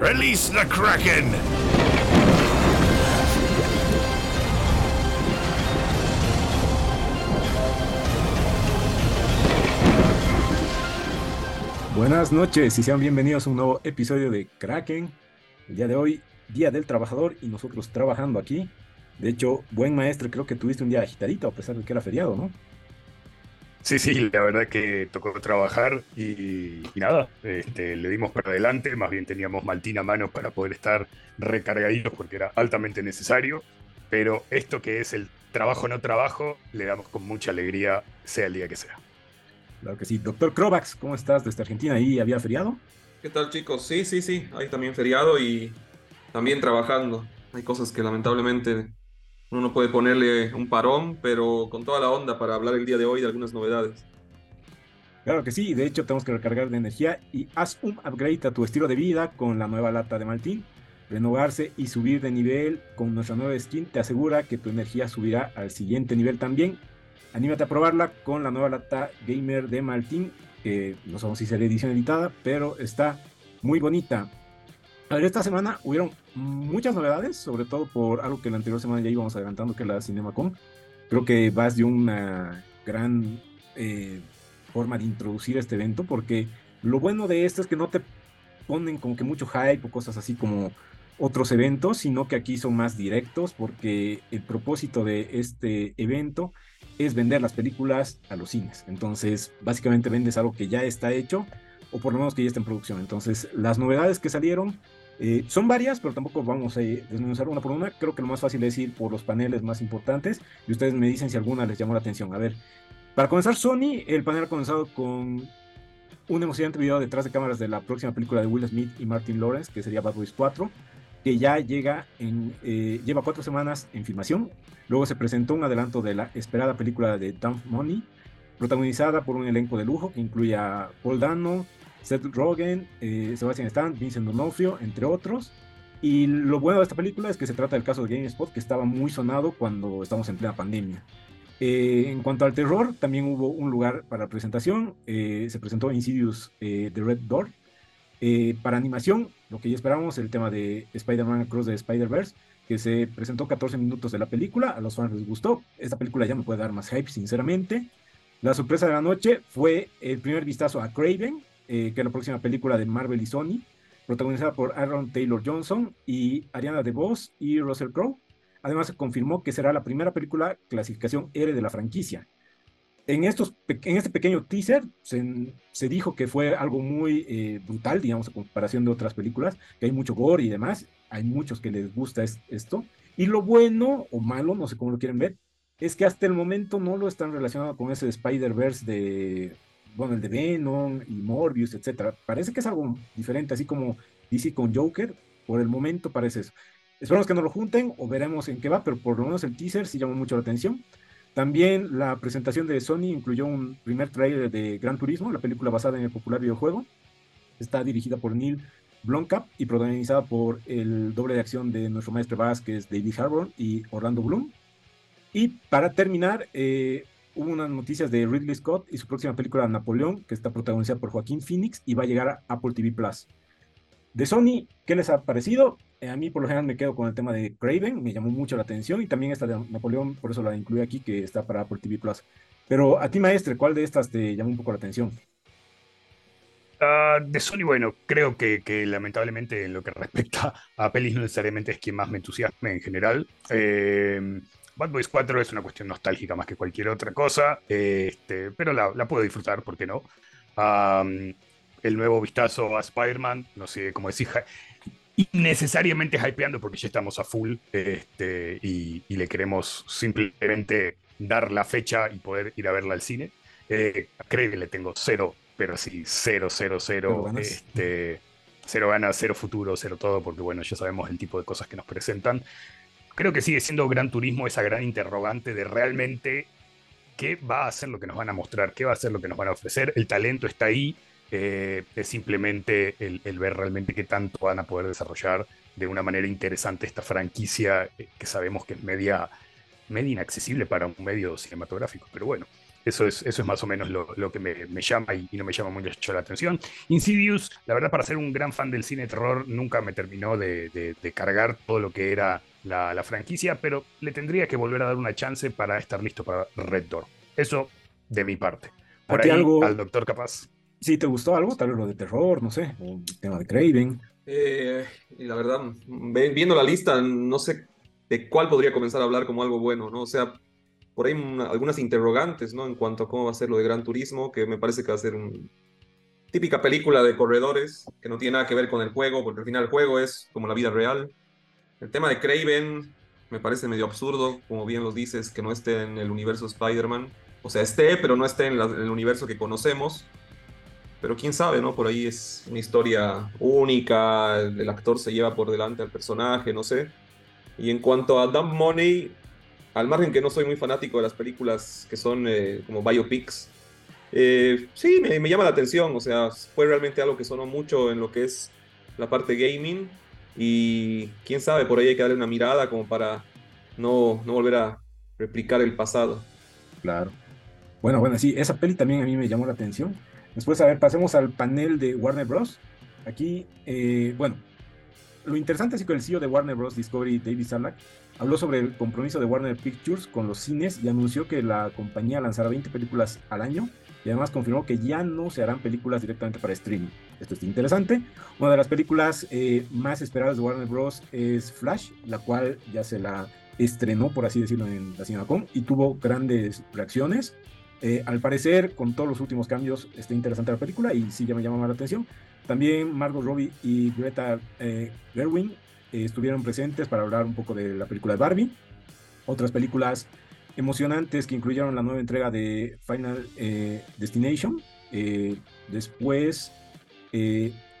Release the Kraken! Buenas noches y sean bienvenidos a un nuevo episodio de Kraken. El día de hoy, Día del Trabajador y nosotros trabajando aquí. De hecho, buen maestro, creo que tuviste un día agitadito a pesar de que era feriado, ¿no? Sí, sí, la verdad que tocó trabajar y, nada, este, le dimos para adelante, más bien teníamos Maltina a mano para poder estar recargaditos porque era altamente necesario, pero esto que es el trabajo no trabajo, le damos con mucha alegría, sea el día que sea. Claro que sí. Doctor Krovax, ¿cómo estás desde Argentina? ¿Ahí había feriado? ¿Qué tal chicos? Sí, sí, sí, hay también feriado y también trabajando. Hay cosas que lamentablemente uno no puede ponerle un parón, pero con toda la onda para hablar el día de hoy de algunas novedades. Claro que sí, de hecho tenemos que recargar de energía y haz un upgrade a tu estilo de vida con la nueva lata de Maltín. Renovarse y subir de nivel con nuestra nueva skin te asegura que tu energía subirá al siguiente nivel también. Anímate a probarla con la nueva lata gamer de Maltín, que no sabemos si será edición editada, pero está muy bonita. A ver, esta semana hubieron muchas novedades, sobre todo por algo que la anterior semana ya íbamos adelantando, que es la CinemaCon. Creo que vas de una gran eh, forma de introducir este evento, porque lo bueno de esto es que no te ponen como que mucho hype o cosas así como otros eventos, sino que aquí son más directos, porque el propósito de este evento es vender las películas a los cines. Entonces, básicamente vendes algo que ya está hecho, o por lo menos que ya está en producción. Entonces, las novedades que salieron eh, son varias, pero tampoco vamos a desmenuzar una por una. Creo que lo más fácil es ir por los paneles más importantes y ustedes me dicen si alguna les llamó la atención. A ver, para comenzar, Sony, el panel ha comenzado con un emocionante video detrás de cámaras de la próxima película de Will Smith y Martin Lawrence, que sería Bad Boys 4, que ya llega en, eh, lleva cuatro semanas en filmación. Luego se presentó un adelanto de la esperada película de Dump Money, protagonizada por un elenco de lujo que incluye a Paul Dano, Seth Rogen, eh, Sebastian Stan, Vincent D'Onofrio, entre otros. Y lo bueno de esta película es que se trata del caso de GameSpot, que estaba muy sonado cuando estamos en plena pandemia. Eh, en cuanto al terror, también hubo un lugar para presentación. Eh, se presentó Insidious The Red Door. para animación, lo que ya esperábamos, el tema de Spider-Man Across the Spider-Verse, que se presentó 14 minutos de la película. A los fans les gustó. Esta película ya me puede dar más hype, sinceramente. La sorpresa de la noche fue el primer vistazo a Craven, eh, que es la próxima película de Marvel y Sony, protagonizada por Aaron Taylor Johnson y Ariana DeVos y Russell Crowe. Además, se confirmó que será la primera película clasificación R de la franquicia. En, estos, en este pequeño teaser se, se dijo que fue algo muy eh, brutal, digamos, a comparación de otras películas, que hay mucho gore y demás. Hay muchos que les gusta esto. Y lo bueno o malo, no sé cómo lo quieren ver, es que hasta el momento no lo están relacionando con ese Spider-Verse de bueno, el de Venom y Morbius, etcétera. Parece que es algo diferente, así como DC con Joker, por el momento parece eso. Esperamos que no lo junten o veremos en qué va, pero por lo menos el teaser sí llamó mucho la atención. También la presentación de Sony incluyó un primer trailer de Gran Turismo, la película basada en el popular videojuego. Está dirigida por Neil Blomkamp y protagonizada por el doble de acción de nuestro maestro Vázquez, David Harbour y Orlando Bloom. Y para terminar, eh, hubo unas noticias de Ridley Scott y su próxima película Napoleón, que está protagonizada por Joaquín Phoenix y va a llegar a Apple TV Plus. De Sony, ¿qué les ha parecido? Eh, a mí por lo general me quedo con el tema de Craven, me llamó mucho la atención y también esta de Napoleón, por eso la incluí aquí, que está para Apple TV Plus. Pero a ti, maestre, ¿cuál de estas te llamó un poco la atención? Uh, de Sony, bueno, creo que, que, lamentablemente en lo que respecta a pelis no necesariamente es quien más me entusiasme en general. Eh, Bad Boys 4 es una cuestión nostálgica más que cualquier otra cosa, este, pero la, puedo disfrutar, ¿por qué no? el nuevo vistazo a Spider-Man, no sé cómo decir, innecesariamente hypeando porque ya estamos a full este, y, le queremos simplemente dar la fecha y poder ir a verla al cine. Eh, creo que le tengo cero, pero sí, cero, cero, cero. Este, cero ganas, cero futuro, cero todo, porque bueno, ya sabemos el tipo de cosas que nos presentan creo que sigue siendo Gran Turismo esa gran interrogante de realmente qué va a ser lo que nos van a mostrar, qué va a ser lo que nos van a ofrecer. El talento está ahí, eh, es simplemente el, ver realmente qué tanto van a poder desarrollar de una manera interesante esta franquicia eh, que sabemos que es media, media inaccesible para un medio cinematográfico. Pero bueno, Eso es, eso es más o menos lo, que me, llama y, no me llama mucho la atención. Insidious, la verdad, para ser un gran fan del cine de terror, nunca me terminó de, cargar todo lo que era la, franquicia, pero le tendría que volver a dar una chance para estar listo para Red Door. Eso de mi parte. Por ahí, algo... al doctor capaz. Si te gustó algo, tal vez lo de terror, no sé, el tema de Craven. Eh, y la verdad, viendo la lista, no sé de cuál podría comenzar a hablar como algo bueno, ¿no? O sea, por ahí algunas interrogantes, ¿no? En cuanto a cómo va a ser lo de Gran Turismo, que me parece que va a ser una típica película de corredores, que no tiene nada que ver con el juego, porque al final el juego es como la vida real. El tema de Craven me parece medio absurdo, como bien lo dices, que no esté en el universo Spider-Man. O sea, esté, pero no esté en, el universo que conocemos. Pero quién sabe, ¿no? Por ahí es una historia única, el actor se lleva por delante al personaje, no sé. Y en cuanto a Dumb Money, al margen que no soy muy fanático de las películas que son eh, como biopics, eh, sí, me, llama la atención, o sea, fue realmente algo que sonó mucho en lo que es la parte gaming y quién sabe, por ahí hay que darle una mirada como para no, no volver a replicar el pasado. Claro. Bueno, bueno, sí, esa peli también a mí me llamó la atención. Después, a ver, pasemos al panel de Warner Bros. Aquí, eh, bueno, lo interesante es que el CEO de Warner Bros. Discovery, David Zanuck, habló sobre el compromiso de Warner Pictures con los cines y anunció que la compañía lanzará 20 películas al año y además confirmó que ya no se harán películas directamente para streaming. Esto es interesante. Una de las películas eh, más esperadas de Warner Bros. es Flash, la cual ya se la estrenó, por así decirlo, en la CinemaCon y tuvo grandes reacciones. Eh, al parecer, con todos los últimos cambios, está interesante la película y sí ya me llama la atención. También Margot Robbie y Greta eh, Gerwin eh, estuvieron presentes para hablar un poco de la película de Barbie. Otras películas emocionantes que incluyeron la nueva entrega de Final eh, Destination. Eh, después,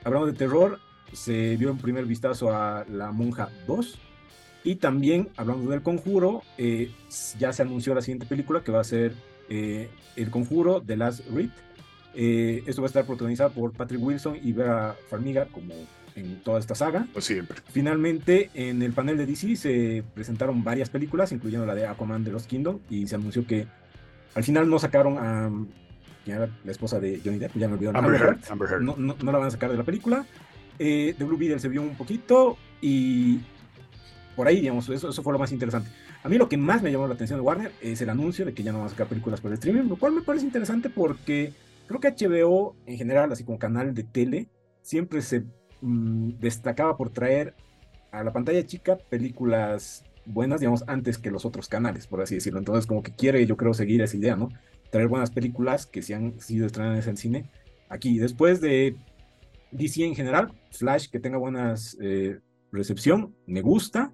hablando de terror, se dio un primer vistazo a La Monja 2. Y también, hablando del conjuro, ya se anunció la siguiente película que va a ser El conjuro de Last Rite. esto va a estar protagonizado por Patrick Wilson y Vera Farmiga como en toda esta saga. siempre. Finalmente, en el panel de DC se presentaron varias películas, incluyendo la de Aquaman de los Kingdom, y se anunció que al final no sacaron a la esposa de Johnny Depp, ya me olvidó. Amber, No, no, la van a sacar de la película. Eh, The Blue Beetle se vio un poquito y por ahí, digamos, eso, eso fue lo más interesante. A mí lo que más me llamó la atención de Warner es el anuncio de que ya no van a sacar películas por el streaming, lo cual me parece interesante porque creo que HBO en general, así como canal de tele, siempre se Mm, destacaba por traer a la pantalla chica películas buenas, digamos, antes que los otros canales, por así decirlo. Entonces, como que quiere, yo creo, seguir esa idea, ¿no? Traer buenas películas que se han sido estrenadas en cine aquí. Después de DC en general, Flash, que tenga buenas eh, recepción, me gusta.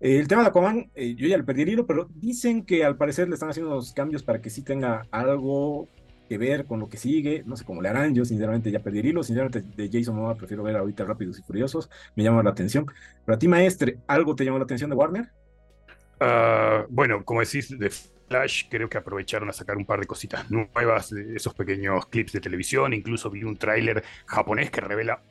el tema de Aquaman, eh, yo ya le perdí el hilo, pero dicen que al parecer le están haciendo los cambios para que sí tenga algo que ver con lo que sigue, no sé cómo le harán, yo sinceramente ya perdí el sinceramente de Jason Momoa prefiero ver ahorita Rápidos y Furiosos, me llama la atención. Pero a ti, maestre, ¿algo te llamó la atención de Warner? Ah, bueno, como decís, de Flash creo que aprovecharon a sacar un par de cositas nuevas, esos pequeños clips de televisión, incluso vi un tráiler japonés que revela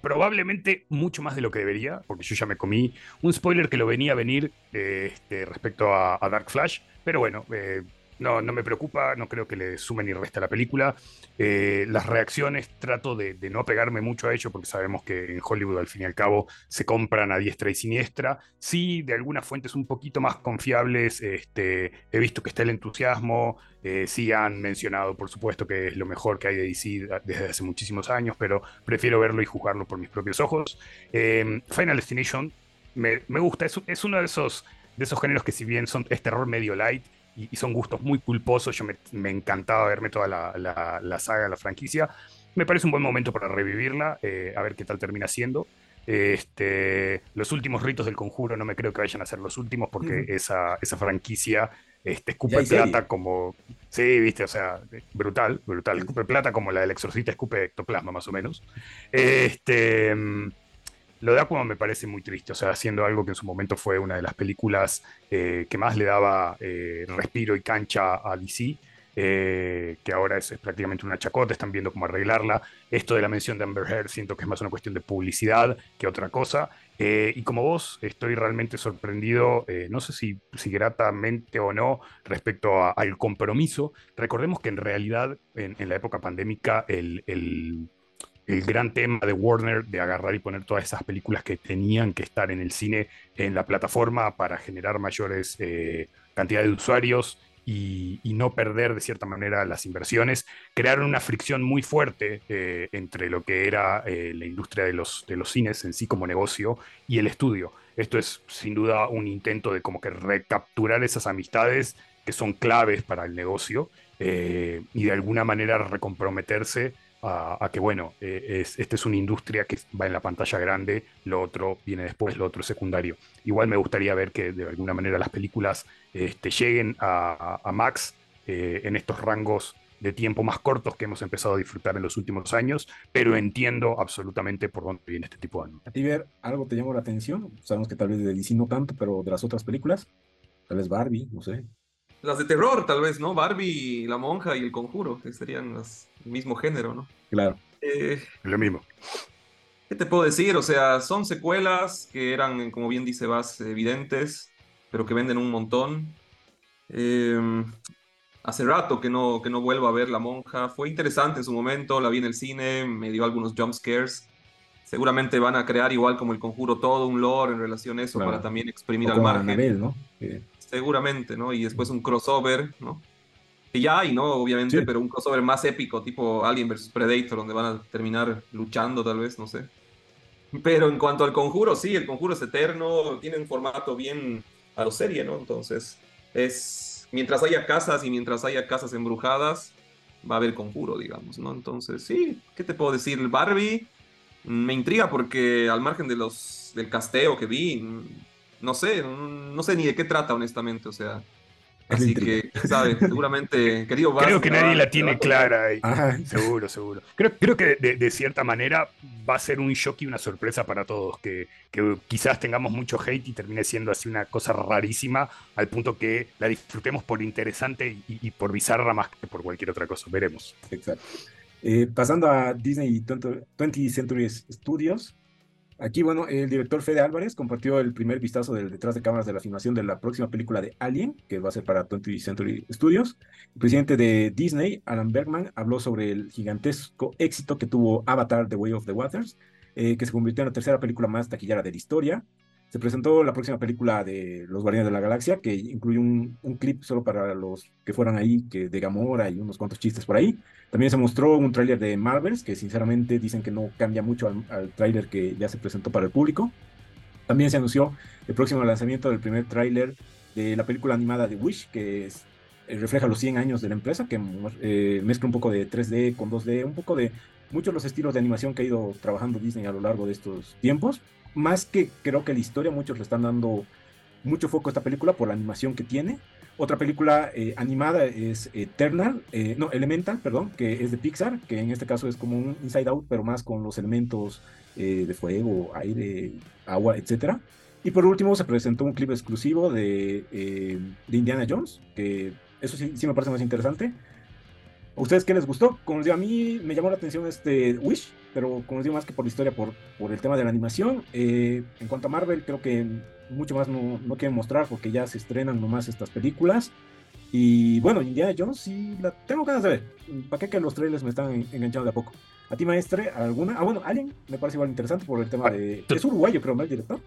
probablemente mucho más de lo que debería, porque yo ya me comí un spoiler que lo venía a venir este, respecto a, Dark Flash, pero bueno, eh, no, no me preocupa, no creo que le sume ni resta la película. Eh, las reacciones trato de, no apegarme mucho a ello porque sabemos que en Hollywood al fin y al cabo se compran a diestra y siniestra. Sí, de algunas fuentes un poquito más confiables este, he visto que está el entusiasmo, eh, sí han mencionado por supuesto que es lo mejor que hay de DC desde hace muchísimos años, pero prefiero verlo y juzgarlo por mis propios ojos. Eh, Final Destination me, me gusta, es, es, uno de esos, de esos géneros que si bien son, es terror medio light, y, son gustos muy culposos. Yo me, encantaba verme toda la, la, saga, la franquicia. Me parece un buen momento para revivirla, eh, a ver qué tal termina siendo. Este, los últimos ritos del conjuro no me creo que vayan a ser los últimos porque esa, esa franquicia este, escupe plata como... Sí, viste, o sea, brutal, brutal. Escupe plata como la del exorcista escupe ectoplasma más o menos. Este... Lo de Aquaman me parece muy triste, o sea, haciendo algo que en su momento fue una de las películas eh, que más le daba eh, respiro y cancha a DC. eh, que ahora es, prácticamente una chacota, están viendo cómo arreglarla. Esto de la mención de Amber Heard siento que es más una cuestión de publicidad que otra cosa. Y como vos, estoy realmente sorprendido, no sé si, si, gratamente o no, respecto al compromiso. Recordemos que en realidad en, la época pandémica el, el, gran tema de Warner de agarrar y poner todas esas películas que tenían que estar en el cine en la plataforma para generar mayores cantidades de usuarios y, no perder de cierta manera las inversiones, crearon una fricción muy fuerte eh, entre lo que era eh, la industria de los, de los cines en sí como negocio y el estudio. Esto es sin duda un intento de como que recapturar esas amistades que son claves para el negocio eh, y de alguna manera recomprometerse a, que, bueno, eh, es, esta es una industria que va en la pantalla grande, lo otro viene después, lo otro secundario. Igual me gustaría ver que de alguna manera las películas este, lleguen a, Max eh, en estos rangos de tiempo más cortos que hemos empezado a disfrutar en los últimos años, pero entiendo absolutamente por dónde viene este tipo de anime. ¿A ti ver algo te llamó la atención? Sabemos que tal vez de DC no tanto, pero de las otras películas, tal vez Barbie, no sé. Las de terror, tal vez, ¿no? Barbie, La Monja y El Conjuro, que serían las mismo género, ¿no? Claro. Eh, lo mismo. ¿Qué te puedo decir? O sea, son secuelas que eran, como bien dice Vas, evidentes, pero que venden un montón. Em, hace rato que no, que no vuelvo a ver La Monja. Fue interesante en su momento, la vi en el cine, me dio algunos jump scares. Seguramente van a crear igual como el conjuro todo un lore en relación a eso para también exprimir al margen. ¿no? Seguramente, ¿no? Y después un crossover, ¿no? que ya hay, ¿no? Obviamente, pero un crossover más épico, tipo Alien vs Predator, donde van a terminar luchando, tal vez, no sé. Pero en cuanto al conjuro, sí, el conjuro es eterno, tiene un formato bien a lo serie, ¿no? Entonces, es. Mientras haya casas y mientras haya casas embrujadas, va a haber conjuro, digamos, ¿no? Entonces, sí, ¿qué te puedo decir? Barbie me intriga porque al margen de los del casteo que vi, no sé, no sé ni de qué trata, honestamente, o sea Así que, ¿sabes? Seguramente, querido Creo que nadie la tiene clara. seguro, seguro. Creo, creo que de, cierta manera va a ser un shock y una sorpresa para todos. Que, quizás tengamos mucho hate y termine siendo así una cosa rarísima, al punto que la disfrutemos por interesante y, por bizarra más que por cualquier otra cosa. Veremos. Exacto. Eh, pasando a Disney 20th Century Studios, Aquí, bueno, el director Fede Álvarez compartió el primer vistazo del detrás de cámaras de la filmación de la próxima película de Alien, que va a ser para 20th Century Studios. El presidente de Disney, Alan Bergman, habló sobre el gigantesco éxito que tuvo Avatar, The Way of the Waters, eh, que se convirtió en la tercera película más taquillera de la historia. Se presentó la próxima película de Los Guardianes de la Galaxia, que incluye un, clip solo para los que fueran ahí, que de Gamora y unos cuantos chistes por ahí. También se mostró un tráiler de Marvels, que sinceramente dicen que no cambia mucho al, al tráiler que ya se presentó para el público. También se anunció el próximo lanzamiento del primer tráiler de la película animada de Wish, que es, eh, refleja los 100 años de la empresa, que eh, mezcla un poco de 3D con 2D, un poco de muchos los estilos de animación que ha ido trabajando Disney a lo largo de estos tiempos. Más que creo que la historia, muchos le están dando mucho foco a esta película por la animación que tiene otra película eh, animada es Eternal, eh, no, Elemental, perdón, que es de Pixar, que en este caso es como un Inside Out, pero más con los elementos eh, de fuego, aire, agua, etc. Y por último se presentó un clip exclusivo de, de Indiana Jones, que eso sí, sí, me parece más interesante. ¿A ustedes qué les gustó? Como les digo, a mí me llamó la atención este Wish, pero como les digo, más que por la historia, por, por el tema de la animación. en cuanto a Marvel, creo que mucho más no, no quieren mostrar porque ya se estrenan nomás estas películas. Y bueno, Indiana Jones sí la tengo ganas de ver. ¿Para qué que los trailers me están enganchando de a poco? ¿A ti, maestre, alguna? Ah, bueno, Alien me parece igual interesante por el tema de... Es uruguayo, creo, ¿no? El director.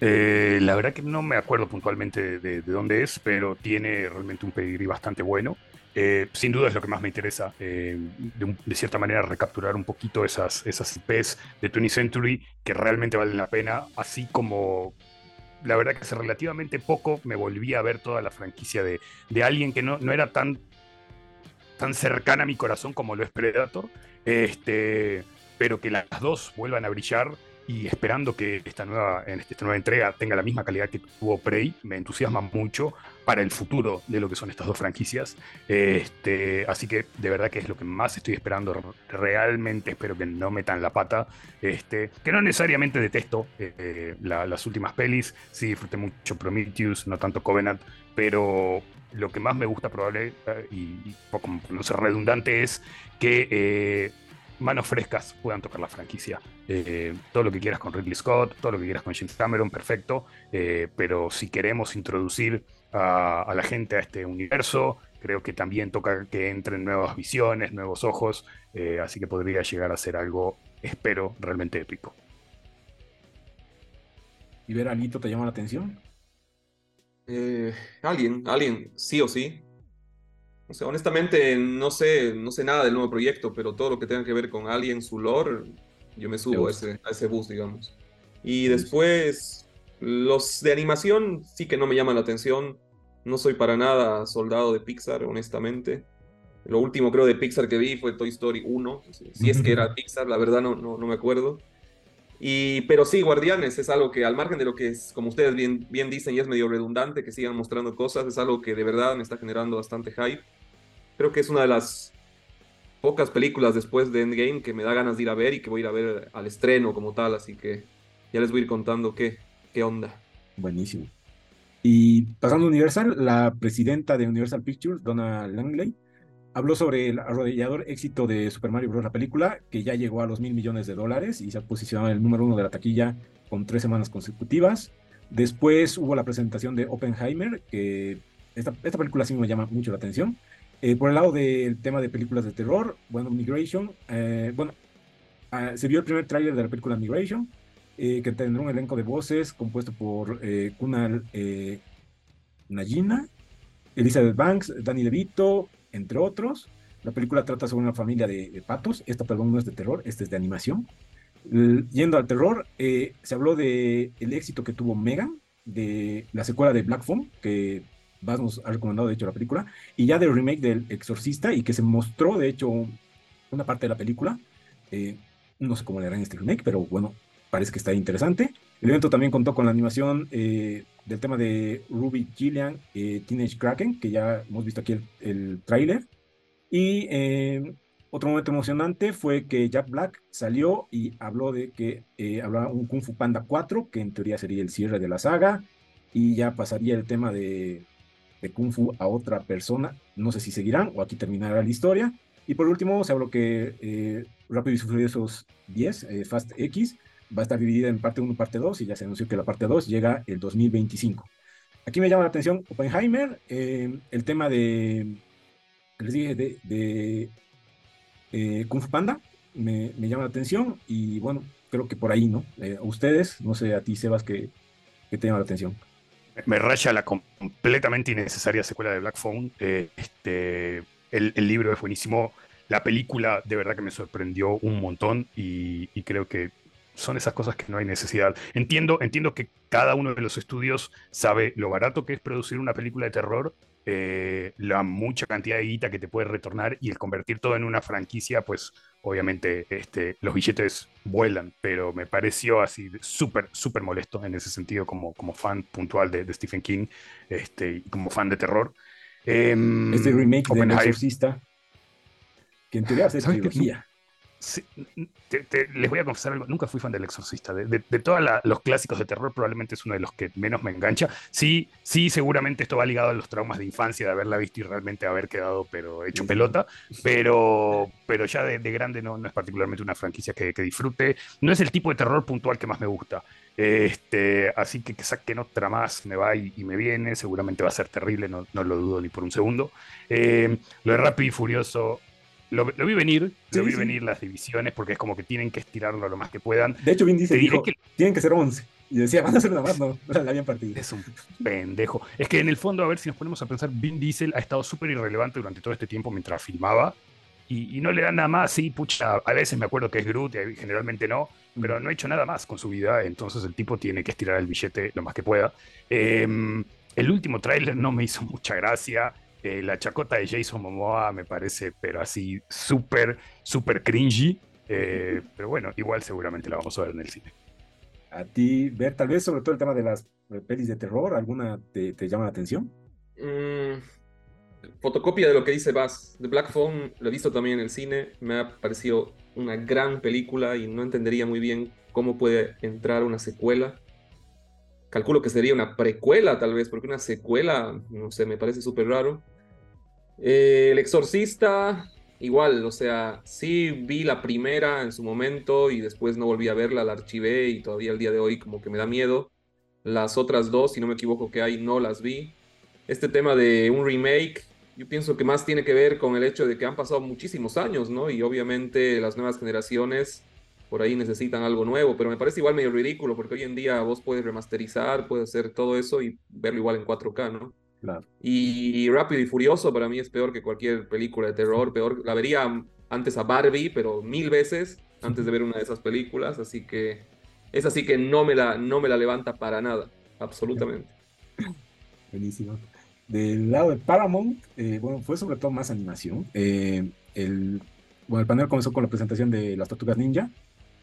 Eh, la verdad que no me acuerdo puntualmente de, dónde es, pero tiene realmente un pedigrí bastante bueno. Eh, sin duda es lo que más me interesa, eh, de, cierta manera recapturar un poquito esas, esas IPs de 20 Century que realmente valen la pena, así como, la verdad que hace relativamente poco me volví a ver toda la franquicia de, de alguien que no, no era tan, tan cercana a mi corazón como lo es Predator, este, pero que las dos vuelvan a brillar y esperando que esta nueva, en esta nueva entrega tenga la misma calidad que tuvo Prey, me entusiasma mucho para el futuro de lo que son estas dos franquicias. Este, así que de verdad que es lo que más estoy esperando. Realmente espero que no metan la pata. Este, que no necesariamente detesto eh, las últimas pelis. Sí, disfruté mucho Prometheus, no tanto Covenant, pero lo que más me gusta probable eh, y, y no ser redundante es que eh, manos frescas puedan tocar la franquicia. Eh, todo lo que quieras con Ridley Scott, todo lo que quieras con James Cameron, perfecto. Eh, pero si queremos introducir a, la gente a este universo, creo que también toca que entren nuevas visiones, nuevos ojos. Eh, así que podría llegar a ser algo, espero, realmente épico. ¿Y ver a Alito te llama la atención? alguien, alguien, sí o sí. O sea, honestamente, no sé, no sé nada del nuevo proyecto, pero todo lo que tenga que ver con Alien, su lore, yo me subo a ese, a ese bus, digamos. Y después, los de animación sí que no me llaman la atención. No soy para nada soldado de Pixar, honestamente. Lo último creo de Pixar que vi fue Toy Story 1. Si es que era Pixar, la verdad no, no, no me acuerdo. Y, pero sí, Guardianes es algo que al margen de lo que es, como ustedes bien, bien dicen, y es medio redundante que sigan mostrando cosas, es algo que de verdad me está generando bastante hype. Creo que es una de las pocas películas después de Endgame que me da ganas de ir a ver y que voy a ir a ver al estreno como tal, así que ya les voy a ir contando qué, qué onda. Buenísimo. Y pasando a Universal, la presidenta de Universal Pictures, Donna Langley, habló sobre el arrodillador éxito de Super Mario Bros. la película, que ya llegó a los mil millones de dólares y se ha posicionado en el número uno de la taquilla con tres semanas consecutivas. Después hubo la presentación de Oppenheimer, que esta película sí me llama mucho la atención. Eh, por el lado del tema de películas de terror, bueno, Migration, eh, bueno, ah, se vio el primer tráiler de la película Migration, eh, que tendrá un elenco de voces compuesto por Kunal Najina, Elizabeth Banks, Danny DeVito, entre otros. La película trata sobre una familia de, patos, esta perdón no es de terror, esta es de animación. yendo al terror, se habló de el éxito que tuvo Megan, de la secuela de Black Phone, que Baz nos ha recomendado, de hecho, la película, y ya del remake del Exorcista, y que se mostró, de hecho, una parte de la película. Eh, no sé cómo le harán este remake, pero bueno, parece que está interesante. El evento también contó con la animación eh, del tema de Ruby Gillian, eh, Teenage Kraken, que ya hemos visto aquí el, el tráiler. Y otro momento emocionante fue que Jack Black salió y habló de que hablaba un Kung Fu Panda 4, que en teoría sería el cierre de la saga, y ya pasaría el tema de de Kung Fu a otra persona. No sé si seguirán o aquí terminará la historia. Y por último, se habló que eh, Rápido y Furiosos 10, eh, Fast X, va a estar dividida en parte 1 y parte 2 y ya se anunció que la parte 2 llega el 2025. Aquí me llama la atención Oppenheimer, eh, el tema de, les dije, de, Kung Fu Panda, me, llama la atención y bueno, creo que por ahí, ¿no? a ustedes, no sé, a ti Sebas, que, que te llama la atención me raya la completamente innecesaria secuela de Black Phone. Eh, este, el, libro es buenísimo. La película de verdad que me sorprendió un montón y, creo que son esas cosas que no hay necesidad. Entiendo, entiendo que cada uno de los estudios sabe lo barato que es producir una película de terror eh, la mucha cantidad de guita que te puede retornar y el convertir todo en una franquicia, pues obviamente este, los billetes vuelan, pero me pareció así súper, súper molesto en ese sentido como, como fan puntual de, Stephen King este, y como fan de terror. Em, este remake de El Exorcista, que en teoría es trilogía les voy a confesar algo, nunca fui fan del Exorcista. De, todos los clásicos de terror, probablemente es uno de los que menos me engancha. Sí, sí, seguramente esto va ligado a los traumas de infancia, de haberla visto y realmente haber quedado pero hecho pelota, pero, pero ya de, grande no, no, es particularmente una franquicia que, disfrute. No es el tipo de terror puntual que más me gusta. Este, así que que saquen otra más, me va y, me viene, seguramente va a ser terrible, no, no lo dudo ni por un segundo. Eh, lo de Rápido y Furioso lo, vi venir, lo vi venir las divisiones porque es como que tienen que estirarlo lo más que puedan. De hecho, Vin dice dijo, que tienen que ser 11. Y decía, van a ser una más, no, la habían partido. Es un pendejo. Es que en el fondo, a ver si nos ponemos a pensar, Vin Diesel ha estado súper irrelevante durante todo este tiempo mientras filmaba y, no le dan nada más. Sí, pucha, a veces me acuerdo que es Groot y generalmente no, pero no ha hecho nada más con su vida. Entonces el tipo tiene que estirar el billete lo más que pueda. Em, el último tráiler no me hizo mucha gracia. Eh, la chacota de Jason Momoa me parece, pero así súper, súper cringy. Eh, pero bueno, igual seguramente la vamos a ver en el cine. A ti, ver, tal vez sobre todo el tema de las eh, pelis de terror, ¿alguna te, llama la atención? Mm, fotocopia de lo que dice Bass. The Black Phone lo he visto también en el cine. Me ha parecido una gran película y no entendería muy bien cómo puede entrar una secuela. Calculo que sería una precuela tal vez, porque una secuela, no sé, me parece súper raro. Eh, el Exorcista, igual, o sea, sí vi la primera en su momento y después no volví a verla, la archivé y todavía el día de hoy como que me da miedo. Las otras dos, si no me equivoco que hay, no las vi. Este tema de un remake, yo pienso que más tiene que ver con el hecho de que han pasado muchísimos años, ¿no? Y obviamente las nuevas generaciones por ahí necesitan algo nuevo, pero me parece igual medio ridículo porque hoy en día vos puedes remasterizar, puedes hacer todo eso y verlo igual en 4K, ¿no? Y Rápido y Furioso para mí es peor que cualquier película de terror, peor. La vería antes a Barbie, pero mil veces antes de ver una de esas películas, así que es así que no me la, no me la levanta para nada, absolutamente. Buenísimo. Del lado de Paramount, eh, bueno, fue sobre todo más animación. Eh, el, bueno, el panel comenzó con la presentación de Las Tortugas Ninja.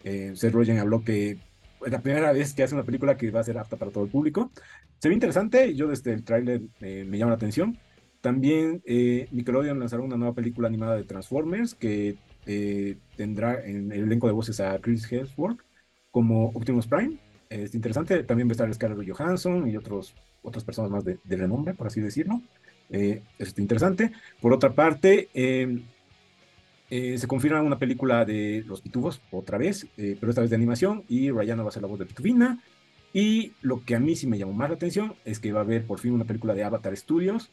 Eh, Seth Rogen habló que es la primera vez que hace una película que va a ser apta para todo el público. Se ve interesante, yo desde el tráiler eh, me llama la atención. También eh, Nickelodeon lanzará una nueva película animada de Transformers que eh, tendrá en el elenco de voces a Chris Hemsworth como Optimus Prime. Es interesante, también va a estar Scarlett Johansson y otros, otras personas más de, renombre, por así decirlo. es interesante. Por otra parte, se confirma una película de Los Pitufos, otra vez, pero esta vez de animación, y Rayana va a ser la voz de Pitufina. Y lo que a mí sí me llamó más la atención es que va a haber por fin una película de Avatar Studios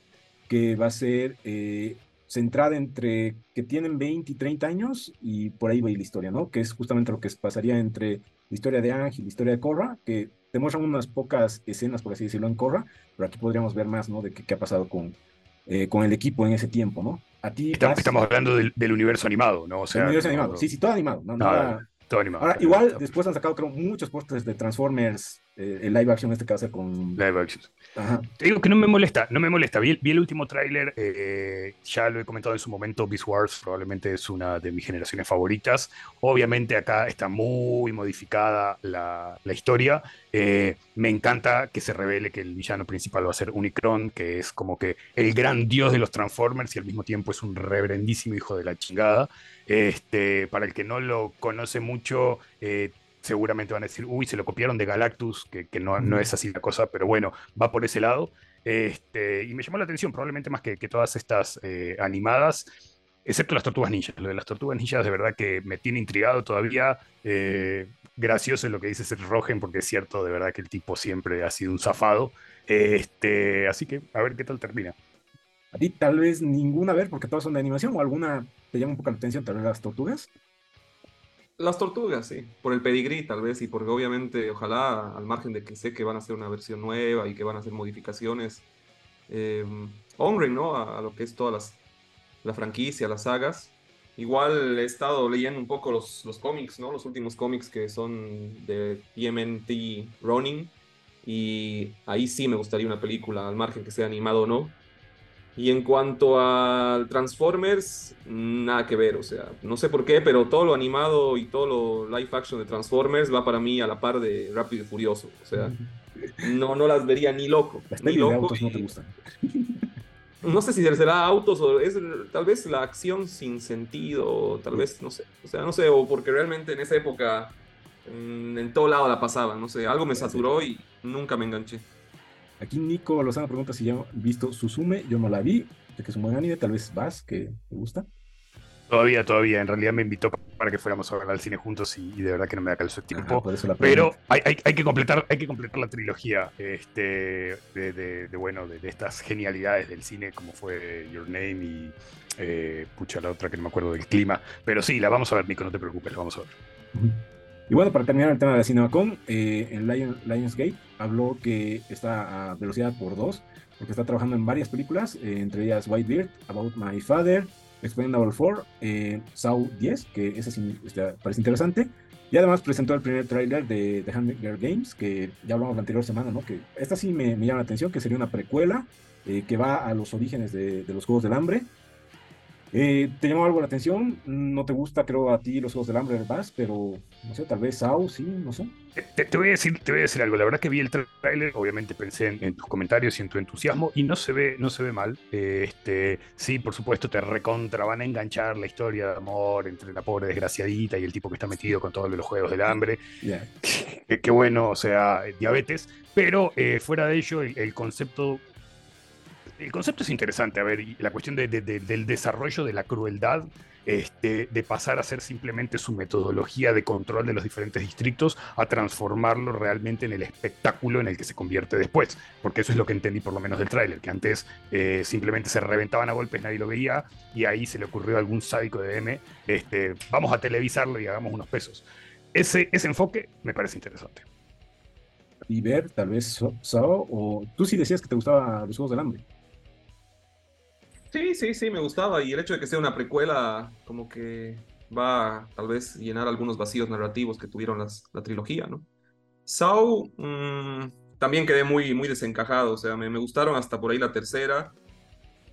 que va a ser eh, centrada entre que tienen 20 y 30 años y por ahí va a ir la historia, ¿no? Que es justamente lo que pasaría entre la historia de Ángel y la historia de Korra, que te muestran unas pocas escenas, por así decirlo, en Korra, pero aquí podríamos ver más, ¿no? De qué, ha pasado con, eh, con el equipo en ese tiempo, ¿no? A ti Estamos hablando del, universo animado, ¿no? O sea, el universo animado, sí, sí, todo animado, ¿no? todo animado. Ahora, igual después han sacado creo muchos postes de Transformers el live action este que va a ser con... Live action. Te digo que no me molesta, no me molesta. Vi, el último tráiler, eh, ya lo he comentado en su momento, Beast Wars probablemente es una de mis generaciones favoritas. Obviamente acá está muy modificada la, la historia. Eh, me encanta que se revele que el villano principal va a ser Unicron, que es como que el gran dios de los Transformers y al mismo tiempo es un reverendísimo hijo de la chingada. Este, para el que no lo conoce mucho, seguramente van a decir, uy, se lo copiaron de Galactus, que, no, no, es así la cosa, pero bueno, va por ese lado. Este, y me llamó la atención, probablemente más que, que todas estas eh, animadas, excepto las tortugas ninjas. Lo de las tortugas ninjas de verdad que me tiene intrigado todavía. Eh, gracioso es lo que dice Seth Rogen, porque es cierto, de verdad que el tipo siempre ha sido un zafado. Este, así que a ver qué tal termina. A ti tal vez ninguna, a ver, porque todas son de animación, o alguna te llama un poco la atención, tal vez las tortugas. Las tortugas, sí, por el pedigrí tal vez y porque obviamente ojalá al margen de que sé que van a hacer una versión nueva y que van a hacer modificaciones, eh, honren ¿no? A, lo que es toda las, la franquicia, las sagas. Igual he estado leyendo un poco los, los cómics, ¿no? Los últimos cómics que son de TMNT Running y ahí sí me gustaría una película al margen que sea animado o no y en cuanto al Transformers, nada que ver, o sea, no sé por qué, pero todo lo animado y todo lo live action de Transformers va para mí a la par de Rápido y Furioso, o sea, no, no las vería ni loco. ni loco autos no te gustan. No sé si será autos o es tal vez la acción sin sentido, tal vez, no sé, o sea, no sé, o porque realmente en esa época en, en todo lado la pasaba, no sé, algo me saturó y nunca me enganché. Aquí Nico Lozano pregunta si ya han visto Susume. Yo no la vi, sé que es un buen anime. Tal vez vas, que te gusta. Todavía, todavía. En realidad me invitó para que fuéramos a ver al cine juntos y, de verdad que no me da calzo el tiempo. pero hay, que completar, hay que completar la trilogía este, de, bueno, de, estas genialidades del cine como fue Your Name y eh, pucha la otra que no me acuerdo del clima. Pero sí, la vamos a ver, Nico, no te preocupes, la vamos a ver. Y bueno, para terminar el tema de la CinemaCon, eh, en Lionsgate habló que está a velocidad por dos, porque está trabajando en varias películas, eh, entre ellas Whitebeard, About My Father, Expendable 4, eh, Saw 10, que esa sí este, parece interesante. Y además presentó el primer tráiler de The Hunger Games, que ya hablamos la anterior semana, ¿no? Que esta sí me, llama la atención, que sería una precuela eh, que va a los orígenes de, de, los Juegos del Hambre. Eh, ¿Te llamó algo la atención? No te gusta, creo, a ti los Juegos del Hambre más, pero no sé, tal vez Sao, sí, no sé. Te, voy a decir, te voy a decir algo. La verdad que vi el tráiler, obviamente pensé en, tus comentarios y en tu entusiasmo, y no se ve, no se ve mal. este, sí, por supuesto, te recontra van a enganchar la historia de amor entre la pobre desgraciadita y el tipo que está metido con todos los Juegos del Hambre. Qué, bueno, o sea, diabetes. Pero eh, fuera de ello, el concepto el concepto es interesante, a ver, la cuestión del desarrollo de la crueldad, este, de pasar a ser simplemente su metodología de control de los diferentes distritos, a transformarlo realmente en el espectáculo en el que se convierte después, porque eso es lo que entendí por lo menos del tráiler, que antes eh, simplemente se reventaban a golpes, nadie lo veía, y ahí se le ocurrió a algún sádico de M, este, vamos a televisarlo y hagamos unos pesos. Ese, ese enfoque me parece interesante. Y ver, tal vez, Sao, o tú sí decías que te gustaba los Juegos del Hambre. Sí, sí, sí, me gustaba. Y el hecho de que sea una precuela, como que va a tal vez llenar algunos vacíos narrativos que tuvieron las, la trilogía, ¿no? Saw, mm, también quedé muy, muy desencajado. O sea, me, me, gustaron hasta por ahí la tercera.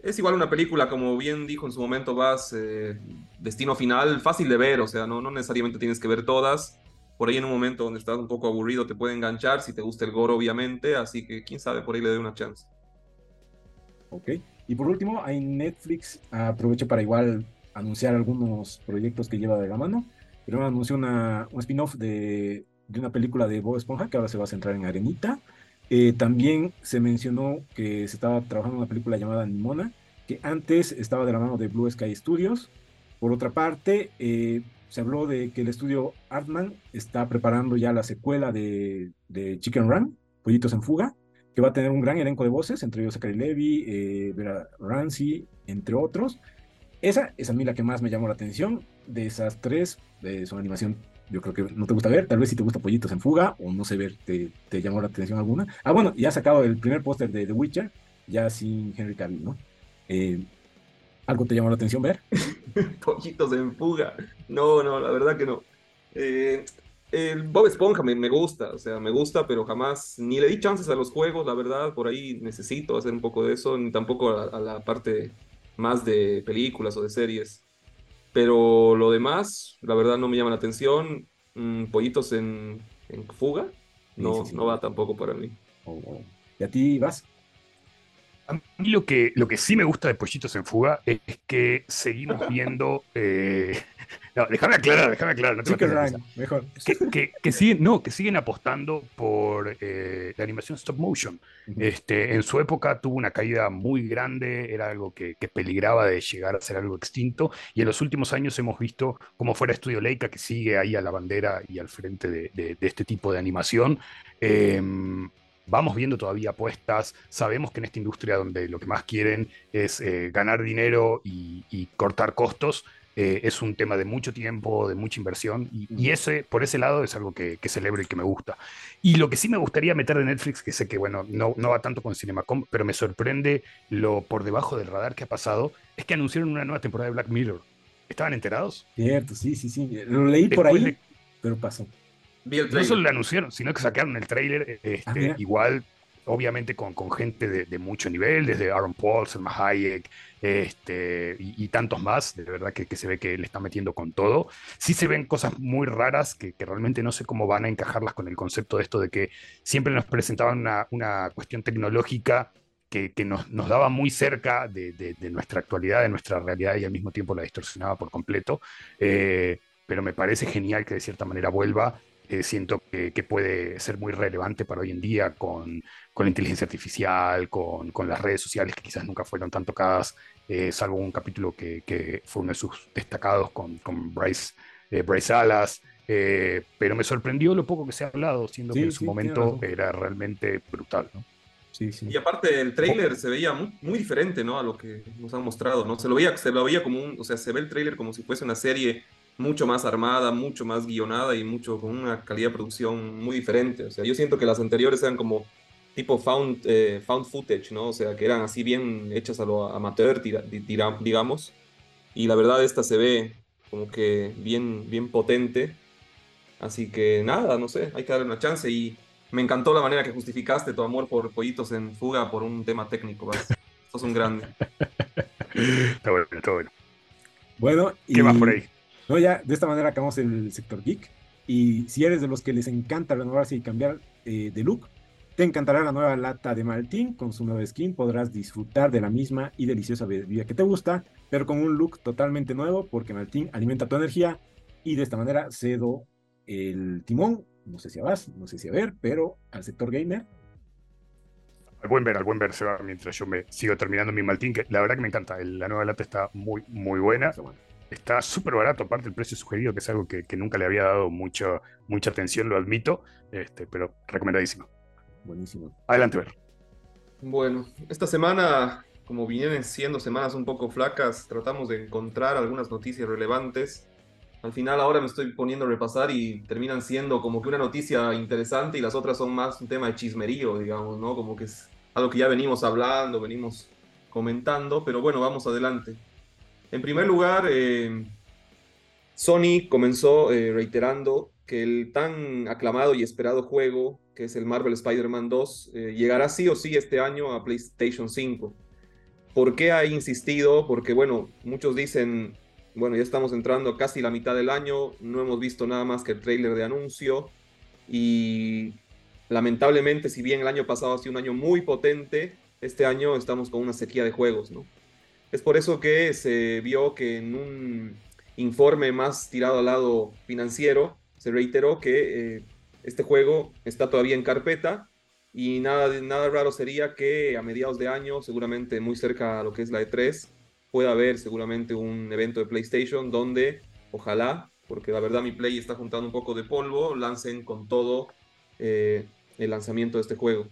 Es igual una película, como bien dijo en su momento Vas, eh, Destino Final, fácil de ver. O sea, no, no necesariamente tienes que ver todas. Por ahí en un momento donde estás un poco aburrido te puede enganchar, si te gusta el gore, obviamente. Así que quién sabe, por ahí le doy una chance. Ok. Y por último, hay Netflix, aprovecho para igual anunciar algunos proyectos que lleva de la mano. Primero anunció un spin-off de, de, una película de Bob Esponja que ahora se va a centrar en Arenita. Eh, también se mencionó que se estaba trabajando en una película llamada Nimona, que antes estaba de la mano de Blue Sky Studios. Por otra parte, eh, se habló de que el estudio Artman está preparando ya la secuela de, de Chicken Run, Pollitos en Fuga, va a tener un gran elenco de voces, entre ellos Zachary Levy, eh, Vera Ramsey, entre otros. Esa es a mí la que más me llamó la atención. De esas tres, de su animación, yo creo que no te gusta ver. Tal vez si te gusta Pollitos en Fuga, o no sé ver, te, te llamó la atención alguna. Ah, bueno, ya sacado el primer póster de The Witcher, ya sin Henry Cavill, ¿no? Eh, ¿Algo te llamó la atención ver? Pollitos en Fuga. No, no, la verdad que no. Eh, el Bob Esponja me, me, gusta, o sea, me gusta, pero jamás ni le di chances a los juegos, la verdad, por ahí necesito hacer un poco de eso, ni tampoco a, la parte más de películas o de series. Pero lo demás, la verdad, no me llama la atención. Mm, pollitos en, en fuga, no, no va tampoco para mí. Oh, oh. ¿Y a ti vas? A mí lo que, lo que sí me gusta de Pollitos en Fuga es que seguimos viendo eh, no, déjame aclarar, déjame aclarar. No mejor. Que, que, siguen, no, que siguen apostando por eh, la animación stop motion. este, en su época tuvo una caída muy grande, era algo que, peligraba de llegar a ser algo extinto. Y en los últimos años hemos visto cómo fuera Estudio Leica, que sigue ahí a la bandera y al frente de, este tipo de animación. Em, vamos viendo todavía apuestas, sabemos que en esta industria donde lo que más quieren es eh, ganar dinero y, cortar costos, eh, es un tema de mucho tiempo, de mucha inversión, y, ese, por ese lado es algo que, celebro y que me gusta. Y lo que sí me gustaría meter de Netflix, que sé que bueno, no, no va tanto con Cinemacom, pero me sorprende lo por debajo del radar que ha pasado, es que anunciaron una nueva temporada de Black Mirror. ¿Estaban enterados? Cierto, sí, sí, sí. Lo leí por ahí, pero pasó. no solo lo anunciaron, sino que sacaron el trailer ah, este, igual obviamente con, con gente de, mucho nivel, desde Aaron Paul, Selma Hayek, este, y, tantos más, de verdad que, se ve que le está metiendo con todo. Sí se ven cosas muy raras que, realmente no sé cómo van a encajarlas con el concepto de esto de que siempre nos presentaban una, cuestión tecnológica que, nos, nos, daba muy cerca de, nuestra actualidad, de nuestra realidad y al mismo tiempo la distorsionaba por completo. Eh, pero me parece genial que de cierta manera vuelva eh, siento que, puede ser muy relevante para hoy en día con, con la inteligencia artificial, con, con, las redes sociales que quizás nunca fueron tan tocadas, eh, salvo un capítulo que, que, fue uno de sus destacados con, con Bryce, eh, Bryce Alas. pero me sorprendió lo poco que se ha hablado, siendo que en su momento era realmente brutal. ¿no? Sí, sí. Y aparte el trailer se veía muy, muy, diferente, ¿no? A lo que nos han mostrado, ¿no? Se lo veía, se lo veía como un, o sea, se ve el trailer como si fuese una serie mucho más armada, mucho más guionada y mucho con una calidad de producción muy diferente. O sea, yo siento que las anteriores eran como tipo found, eh, found footage, ¿no? O sea, que eran así bien hechas a lo amateur, digamos. Y la verdad esta se ve como que bien, bien potente. Así que nada, no sé, hay que darle una chance. Y me encantó la manera que justificaste tu amor por pollitos en fuga por un tema técnico, ¿vas? Sos un grande. está bueno, está bueno. Bueno, y... ¿Qué más por ahí? No, ya de esta manera acabamos el sector geek. Y si eres de los que les encanta renovarse y cambiar eh, de look, te encantará la nueva lata de Maltín. Con su nueva skin podrás disfrutar de la misma y deliciosa bebida que te gusta, pero con un look totalmente nuevo, porque Maltín alimenta tu energía y de esta manera cedo el timón. No sé si a vas, no sé si a ver, pero al sector gamer. Al buen ver, al buen ver se va mientras yo me sigo terminando mi Maltín, que la verdad que me encanta. La nueva lata está muy, muy buena. Está súper barato, aparte el precio sugerido, que es algo que, nunca le había dado mucha atención, lo admito, este, pero recomendadísimo. Buenísimo. Adelante, Ver. Bueno, esta semana, como vienen siendo semanas un poco flacas, tratamos de encontrar algunas noticias relevantes. Al final ahora me estoy poniendo a repasar y terminan siendo como que una noticia interesante y las otras son más un tema de chismerío, digamos, ¿no? Como que es algo que ya venimos hablando, venimos comentando, pero bueno, vamos adelante. En primer lugar, eh, Sony comenzó eh, reiterando que el tan aclamado y esperado juego que es el Marvel Spider-Man 2, eh, llegará sí o sí este año a PlayStation 5. ¿Por qué ha insistido? Porque, bueno, muchos dicen, bueno, ya estamos entrando casi la mitad del año, no hemos visto nada más que el trailer de anuncio y lamentablemente, si bien el año pasado ha sido un año muy potente, este año estamos con una sequía de juegos, ¿no? Es por eso que se vio que en un informe más tirado al lado financiero se reiteró que eh, este juego está todavía en carpeta y nada, nada raro sería que a mediados de año, seguramente muy cerca a lo que es la E3, pueda haber seguramente un evento de PlayStation donde, ojalá, porque la verdad mi Play está juntando un poco de polvo, lancen con todo eh, el lanzamiento de este juego.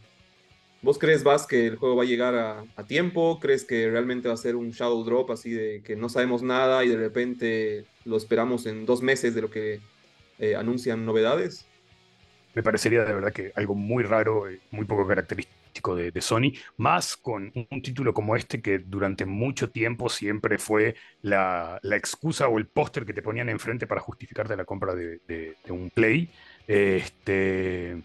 ¿Vos crees, Vas, que el juego va a llegar a, tiempo? ¿Crees que realmente va a ser un shadow drop así de que no sabemos nada y de repente lo esperamos en dos meses de lo que eh, anuncian novedades? me parecería de verdad que algo muy raro, eh, muy poco característico de, Sony, más con un, título como este que durante mucho tiempo siempre fue la, excusa o el póster que te ponían enfrente para justificarte la compra de, un Play. Este,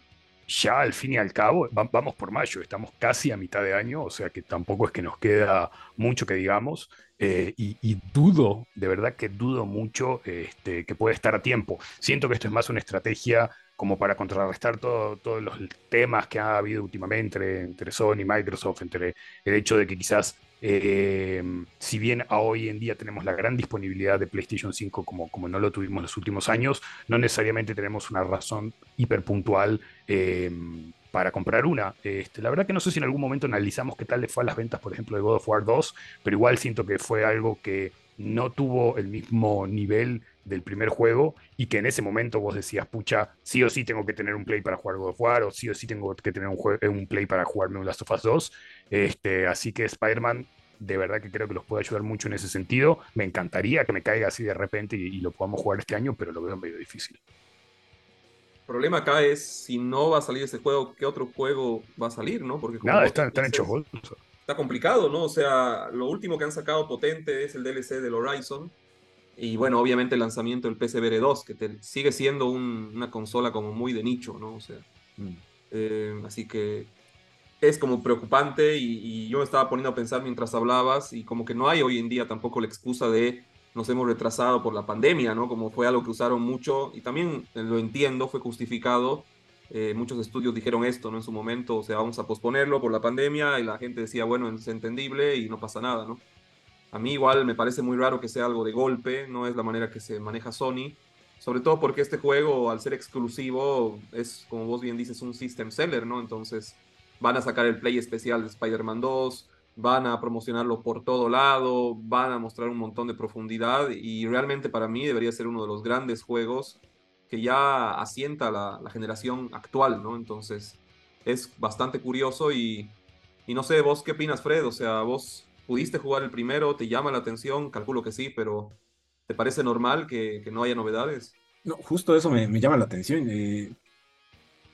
ya al fin y al cabo, vamos por mayo, estamos casi a mitad de año, o sea que tampoco es que nos queda mucho que digamos, eh, y, dudo, de verdad que dudo mucho este, que puede estar a tiempo. Siento que esto es más una estrategia como para contrarrestar todos los temas que ha habido últimamente entre, Sony y Microsoft, entre el hecho de que quizás, eh, si bien a hoy en día tenemos la gran disponibilidad de PlayStation 5 como, como no lo tuvimos en los últimos años, no necesariamente tenemos una razón hiperpuntual eh, para comprar una. Este, la verdad que no sé si en algún momento analizamos qué tal le fue a las ventas, por ejemplo, de God of War 2, pero igual siento que fue algo que no tuvo el mismo nivel del primer juego y que en ese momento vos decías, pucha, sí o sí tengo que tener un play para jugar God of War o sí o sí tengo que tener un, un play para jugarme un Last of Us 2. Este, así que Spider-Man de verdad que creo que los puede ayudar mucho en ese sentido. Me encantaría que me caiga así de repente y, lo podamos jugar este año, pero lo veo medio difícil. El problema acá es si no va a salir ese juego, ¿qué otro juego va a salir, no? Porque Nada, están, están hechos Está complicado, ¿no? O sea, lo último que han sacado potente es el DLC del Horizon, y bueno, obviamente el lanzamiento del PSVR 2, que te, sigue siendo una consola como muy de nicho, ¿no? O sea, mm. eh, así que es como preocupante y, yo me estaba poniendo a pensar mientras hablabas y como que no hay hoy en día tampoco la excusa de nos hemos retrasado por la pandemia, ¿no? Como fue algo que usaron mucho y también eh, lo entiendo, fue justificado. Eh, muchos estudios dijeron esto, ¿no? En su momento, o sea, vamos a posponerlo por la pandemia y la gente decía, bueno, es entendible y no pasa nada, ¿no? A mí igual me parece muy raro que sea algo de golpe, no es la manera que se maneja Sony, sobre todo porque este juego, al ser exclusivo, es, como vos bien dices, un system seller, ¿no? Entonces van a sacar el play especial de Spider-Man 2, van a promocionarlo por todo lado, van a mostrar un montón de profundidad y realmente para mí debería ser uno de los grandes juegos que ya asienta la, generación actual, ¿no? Entonces es bastante curioso y, y no sé, vos qué opinas, Fred, o sea, vos ¿Pudiste jugar el primero? ¿Te llama la atención? Calculo que sí, pero ¿te parece normal que, no haya novedades? No, justo eso me, llama la atención. Eh,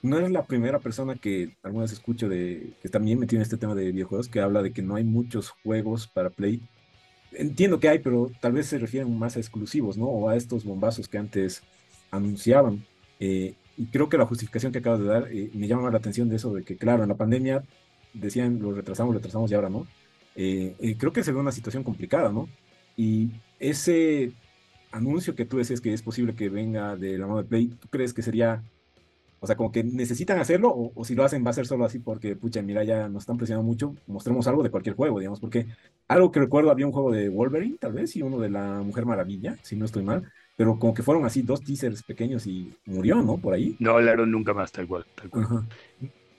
no eres la primera persona que alguna vez escucho de que también metido en este tema de videojuegos que habla de que no hay muchos juegos para Play. Entiendo que hay, pero tal vez se refieren más a exclusivos, ¿no? O a estos bombazos que antes anunciaban. Eh, y creo que la justificación que acabas de dar eh, me llama la atención de eso, de que claro, en la pandemia decían lo retrasamos, retrasamos y ahora no. Eh, creo que se ve una situación complicada, ¿no? Y ese anuncio que tú decías que es posible que venga de la mano de Play, ¿tú crees que sería, o sea, como que necesitan hacerlo o, si lo hacen va a ser solo así porque, pucha, mira, ya nos están presionando mucho, mostremos algo de cualquier juego, digamos, porque algo que recuerdo había un juego de Wolverine, tal vez, y uno de la Mujer Maravilla, si no estoy mal, pero como que fueron así dos teasers pequeños y murió, ¿no? Por ahí. No hablaron nunca más, tal cual. Tal cual.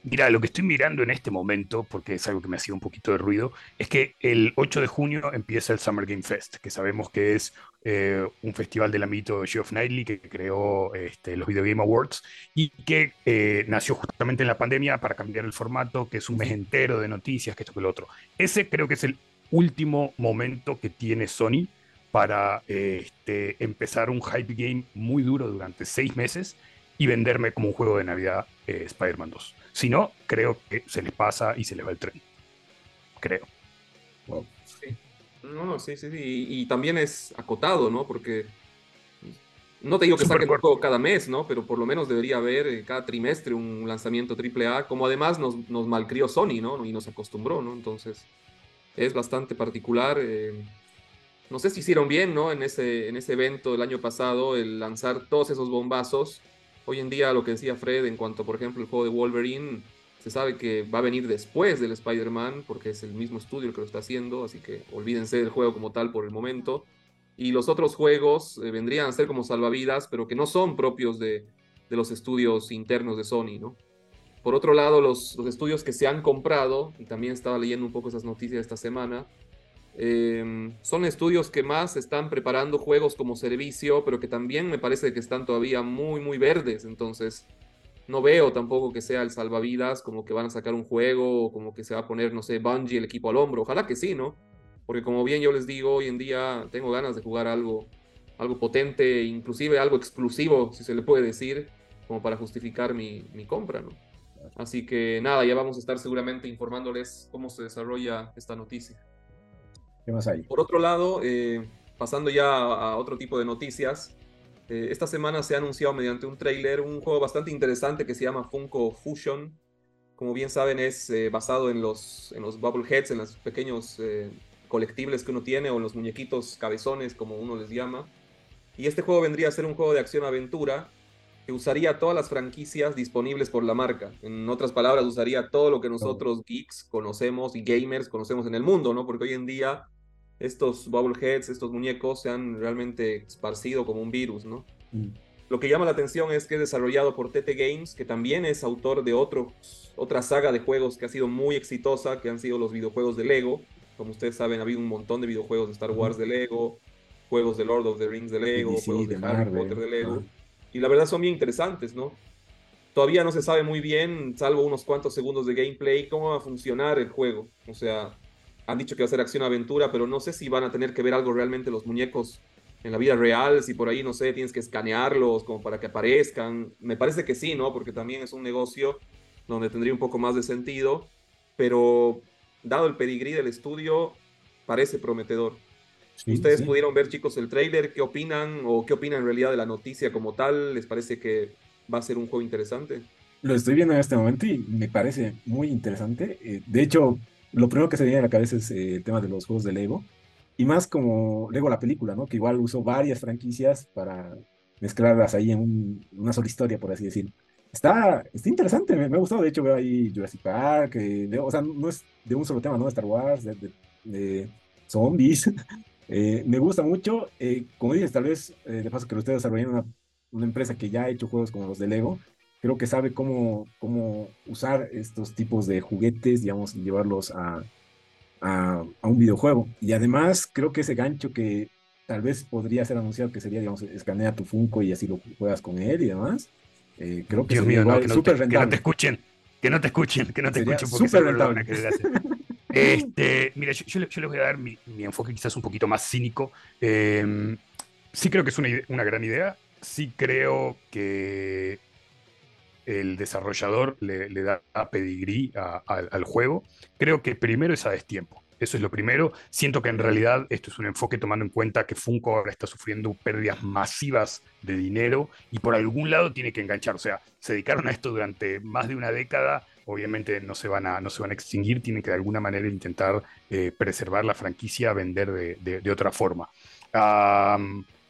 Mira, lo que estoy mirando en este momento, porque es algo que me ha sido un poquito de ruido, es que el 8 de junio empieza el Summer Game Fest, que sabemos que es eh, un festival del ámbito Geoff Knightley que creó este, los Video Game Awards y que eh, nació justamente en la pandemia para cambiar el formato, que es un mes entero de noticias, que esto que lo otro. Ese creo que es el último momento que tiene Sony para este, empezar un hype game muy duro durante seis meses y venderme como un juego de Navidad eh, Spider-Man 2. Si no, creo que se les pasa y se les va el tren. Creo. Sí. No, sí, sí, sí. Y, también es acotado, ¿no? Porque no te digo que saquen un juego cada mes, ¿no? Pero por lo menos debería haber eh, cada trimestre un lanzamiento AAA, como además nos, nos malcrió Sony, ¿no? Y nos acostumbró, ¿no? Entonces, es bastante particular. Eh, no sé si hicieron bien, ¿no? En ese, en ese evento del año pasado, el lanzar todos esos bombazos Hoy en día lo que decía Fred en cuanto, por ejemplo, el juego de Wolverine, se sabe que va a venir después del Spider-Man, porque es el mismo estudio que lo está haciendo, así que olvídense del juego como tal por el momento. Y los otros juegos eh, vendrían a ser como salvavidas, pero que no son propios de, los estudios internos de Sony, ¿no? Por otro lado, los, los, estudios que se han comprado, y también estaba leyendo un poco esas noticias esta semana, Em, son estudios que más están preparando juegos como servicio, pero que también me parece que están todavía muy, muy verdes. Entonces, no veo tampoco que sea el salvavidas, como que van a sacar un juego, o como que se va a poner, no sé, Bungie el equipo al hombro. Ojalá que sí, ¿no? Porque como bien yo les digo, hoy en día tengo ganas de jugar algo, algo potente, inclusive algo exclusivo, si se le puede decir, como para justificar mi, mi compra, ¿no? Así que nada, ya vamos a estar seguramente informándoles cómo se desarrolla esta noticia. Por otro lado, eh, pasando ya a, otro tipo de noticias, eh, esta semana se ha anunciado mediante un trailer un juego bastante interesante que se llama Funko Fusion. Como bien saben, es eh, basado en los, en los Bubbleheads, en los pequeños colectibles que uno tiene o en los muñequitos cabezones, como uno les llama. Y este juego vendría a ser un juego de acción-aventura que usaría todas las franquicias disponibles por la marca. En otras palabras, usaría todo lo que nosotros geeks conocemos y gamers conocemos en el mundo, ¿no? Porque hoy en día estos bobbleheads, estos muñecos se han realmente esparcido como un virus, ¿no? Mm. Lo que llama la atención es que es desarrollado por TT Games, que también es autor de otro, otra saga de juegos que ha sido muy exitosa, que han sido los videojuegos de Lego. Como ustedes saben, ha habido un montón de videojuegos de Star Wars de Lego, juegos de Lord of the Rings de Lego, juegos de, Harry Potter de Lego. Y la verdad son bien interesantes, ¿no? Todavía no se sabe muy bien, salvo unos cuantos segundos de gameplay, cómo va a funcionar el juego. O sea, han dicho que va a ser acción-aventura, pero no sé si van a tener que ver algo realmente los muñecos en la vida real, si por ahí, no sé, tienes que escanearlos como para que aparezcan. Me parece que sí, ¿no? Porque también es un negocio donde tendría un poco más de sentido, pero dado el pedigrí del estudio, parece prometedor. Ustedes pudieron ver, chicos, el trailer, ¿qué opinan o qué opinan en realidad de la noticia como tal? ¿Les parece que va a ser un juego interesante? Lo estoy viendo en este momento y me parece muy interesante. Eh, de hecho, lo primero que se viene a la cabeza es eh, el tema de los juegos de Lego. Y más como Lego la película, ¿no? Que igual usó varias franquicias para mezclarlas ahí en una sola historia, por así decir. Está, está interesante, me, ha gustado. De hecho, veo ahí Jurassic Park, eh, o sea, no es de un solo tema, ¿no? De Star Wars, de, zombies. Eh, me gusta mucho. como dices, tal vez, de paso que lo esté desarrollando una, una empresa que ya ha hecho juegos como los de Lego, creo que sabe cómo, cómo usar estos tipos de juguetes, digamos, y llevarlos a, a, un videojuego. Y además, creo que ese gancho que tal vez podría ser anunciado, que sería, digamos, escanea tu Funko y así lo juegas con él y demás. Eh, creo que Dios mío, no, que, no te, que, no te, escuchen, que no te escuchen, que no te escuchen porque súper rentable. Este, mira, yo, yo, les voy a dar mi, mi, enfoque quizás un poquito más cínico. Eh, sí creo que es una, una gran idea. Sí creo que el desarrollador le, da pedigrí al juego. Creo que primero es a destiempo. Eso es lo primero. Siento que en realidad esto es un enfoque tomando en cuenta que Funko ahora está sufriendo pérdidas masivas de dinero y por algún lado tiene que enganchar. O sea, se dedicaron a esto durante más de una década obviamente no se van a, no se van a extinguir, tienen que de alguna manera intentar eh, preservar la franquicia, vender de, de, otra forma.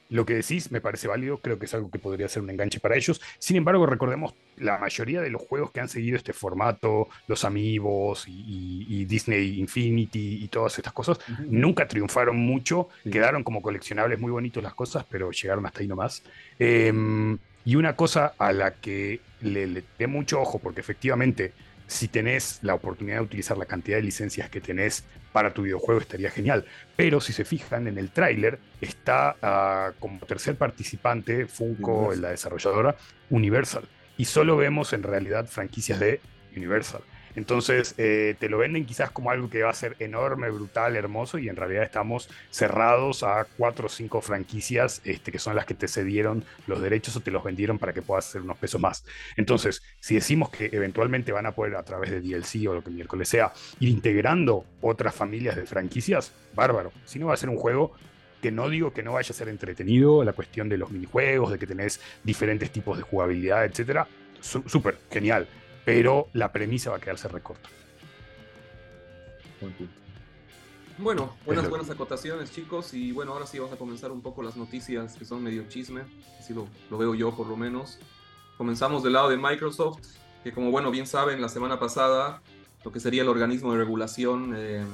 Lo que decís me parece válido, creo que es algo que podría ser un enganche para ellos. Sin embargo, recordemos, la mayoría de los juegos que han seguido este formato, los Amigos y, Disney Infinity y todas estas cosas, nunca triunfaron mucho, quedaron como coleccionables muy bonitos las cosas, pero llegaron hasta ahí nomás. Em, y una cosa a la que le, le dé mucho ojo, porque efectivamente si tenés la oportunidad de utilizar la cantidad de licencias que tenés para tu videojuego estaría genial. Pero si se fijan en el tráiler, está ah, como tercer participante Funko, la desarrolladora, Universal. Y solo vemos en realidad franquicias de Universal. Entonces eh, te lo venden quizás como algo que va a ser enorme, brutal, hermoso y en realidad estamos cerrados a cuatro o cinco franquicias este, que son las que te cedieron los derechos o te los vendieron para que puedas hacer unos pesos más. Entonces, si decimos que eventualmente van a poder a través de DLC o lo que miércoles sea, ir integrando otras familias de franquicias, bárbaro. Si no va a ser un juego que no digo que no vaya a ser entretenido, la cuestión de los minijuegos, de que tenés diferentes tipos de jugabilidad, etcétera, súper genial pero la premisa va a quedarse recorta. Bueno, buenas, buenas acotaciones, chicos. Y bueno, ahora sí vamos a comenzar un poco las noticias que son medio chisme, así lo, veo yo por lo menos. Comenzamos del lado de Microsoft, que como bueno, bien saben, la semana pasada, lo que sería el organismo de regulación eh,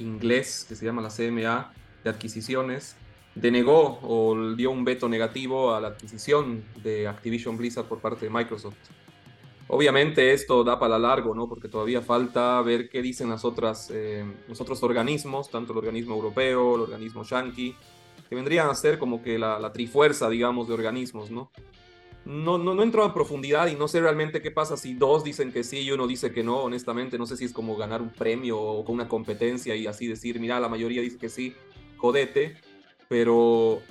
inglés, que se llama la CMA, de adquisiciones, denegó o dio un veto negativo a la adquisición de Activision Blizzard por parte de Microsoft. Obviamente esto da para largo, ¿no? Porque todavía falta ver qué dicen las otras, eh, los otros organismos, tanto el organismo europeo, el organismo yankee, que vendrían a ser como que la, trifuerza, digamos, de organismos, ¿no? No, no, no entro a profundidad y no sé realmente qué pasa si dos dicen que sí y uno dice que no, honestamente. No sé si es como ganar un premio o con una competencia y así decir, mira, la mayoría dice que sí, jodete. Pero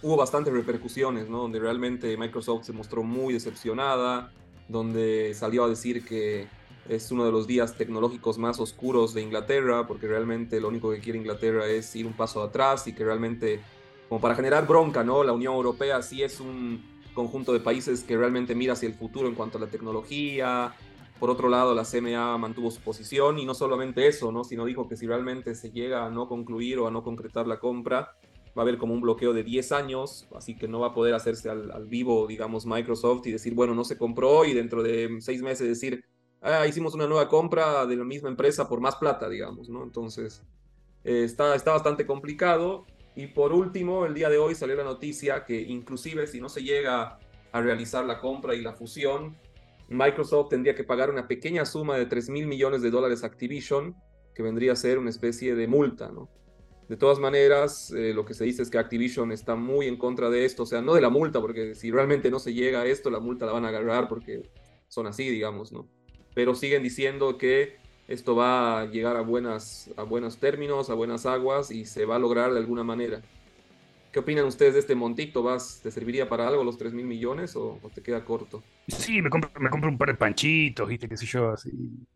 hubo bastantes repercusiones, ¿no? Donde realmente Microsoft se mostró muy decepcionada donde salió a decir que es uno de los días tecnológicos más oscuros de Inglaterra, porque realmente lo único que quiere Inglaterra es ir un paso atrás y que realmente, como para generar bronca, ¿no? La Unión Europea sí es un conjunto de países que realmente mira hacia el futuro en cuanto a la tecnología. Por otro lado, la CMA mantuvo su posición y no solamente eso, ¿no? Sino dijo que si realmente se llega a no concluir o a no concretar la compra, va a haber como un bloqueo de 10 años, así que no va a poder hacerse al, vivo, digamos, Microsoft y decir, bueno, no se compró y dentro de seis meses decir, ah, hicimos una nueva compra de la misma empresa por más plata, digamos, ¿no? Entonces, eh, está, está bastante complicado. Y por último, el día de hoy salió la noticia que inclusive si no se llega a realizar la compra y la fusión, Microsoft tendría que pagar una pequeña suma de 3 mil millones de dólares a Activision, que vendría a ser una especie de multa, ¿no? De todas maneras, eh, lo que se dice es que Activision está muy en contra de esto, o sea, no de la multa, porque si realmente no se llega a esto, la multa la van a agarrar porque son así, digamos, ¿no? Pero siguen diciendo que esto va a llegar a, buenas, a buenos términos, a buenas aguas y se va a lograr de alguna manera. ¿Qué opinan ustedes de este montito? ¿Vas, ¿Te serviría para algo los 3 mil millones o, te queda corto? Sí, me compro, un par de panchitos, ¿viste? ¿Qué sé yo? Así.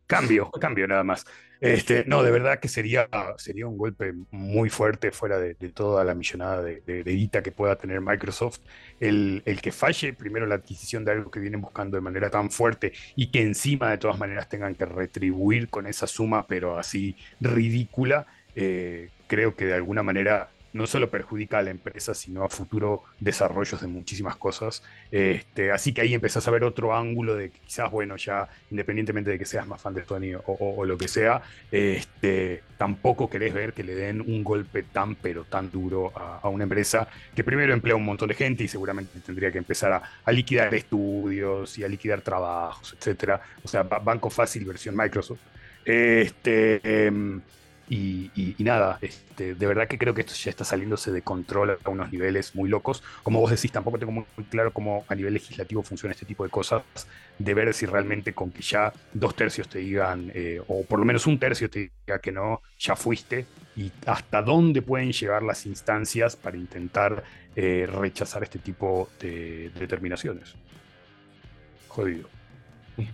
Cambio, cambio nada más. Este, no, de verdad que sería, sería un golpe muy fuerte fuera de, toda la millonada de, de, que pueda tener Microsoft. El, el, que falle primero la adquisición de algo que vienen buscando de manera tan fuerte y que encima de todas maneras tengan que retribuir con esa suma, pero así ridícula, eh, creo que de alguna manera no solo perjudica a la empresa, sino a futuro desarrollos de muchísimas cosas. Este, así que ahí empezás a ver otro ángulo de que quizás, bueno, ya independientemente de que seas más fan de Tony o, lo que sea, este, tampoco querés ver que le den un golpe tan, pero tan duro a, una empresa que primero emplea un montón de gente y seguramente tendría que empezar a, liquidar estudios y a liquidar trabajos, etcétera. O sea, banco fácil versión Microsoft. Este, y, nada, este, de verdad que creo que esto ya está saliéndose de control a unos niveles muy locos. Como vos decís, tampoco tengo muy, claro cómo a nivel legislativo funciona este tipo de cosas, de ver si realmente con que ya dos tercios te digan, eh, o por lo menos un tercio te diga que no, ya fuiste, y hasta dónde pueden llegar las instancias para intentar eh, rechazar este tipo de determinaciones. Jodido.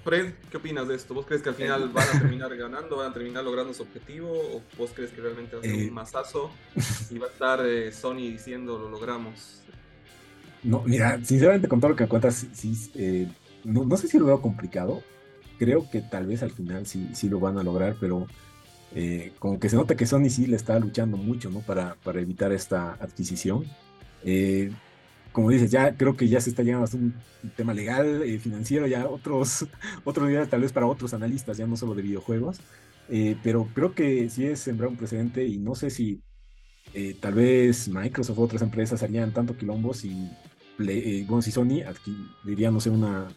Fred, ¿qué opinas de esto? ¿Vos crees que al final van a terminar ganando, van a terminar logrando su objetivo? ¿O vos crees que realmente va a ser un eh. masazo y va a estar eh, Sony diciendo lo logramos? No, mira, sinceramente con todo lo que cuentas, sí, eh, no, sé si lo veo complicado, creo que tal vez al final sí, sí lo van a lograr, pero eh, como que se nota que Sony sí le está luchando mucho, ¿no? Para, para evitar esta adquisición. Eh, como dices, ya creo que ya se está llegando a un tema legal, eh, financiero, ya otros, otros niveles tal vez para otros analistas, ya no solo de videojuegos. pero creo que sí es sembrar un precedente y no sé si tal vez Microsoft o otras empresas harían tanto quilombo si, bueno, si Sony diría, no sé, una,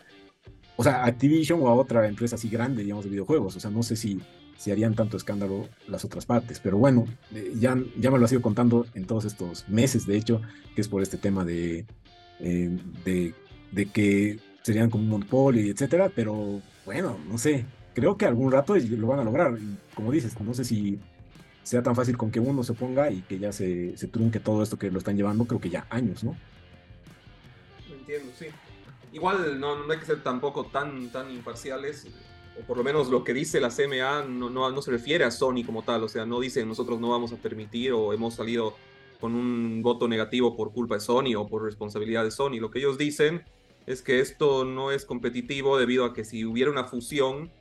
o sea, Activision o a otra empresa así grande, digamos, de videojuegos. O sea, no sé si si harían tanto escándalo las otras partes. Pero bueno, eh, ya, ya me lo ha ido contando en todos estos meses, de hecho, que es por este tema de, eh, de, que serían como un monopolio y etcétera. Pero bueno, no sé, creo que algún rato lo van a lograr. como dices, no sé si sea tan fácil con que uno se ponga y que ya se, se trunque todo esto que lo están llevando, creo que ya años, ¿no? Entiendo, sí. Igual no, no hay que ser tampoco tan, tan imparciales o por lo menos lo que dice la CMA no, no, no, se refiere a Sony como tal, o sea, no dice nosotros no vamos a permitir o hemos salido con un voto negativo por culpa de Sony o por responsabilidad de Sony. Lo que ellos dicen es que esto no es competitivo debido a que si hubiera una fusión,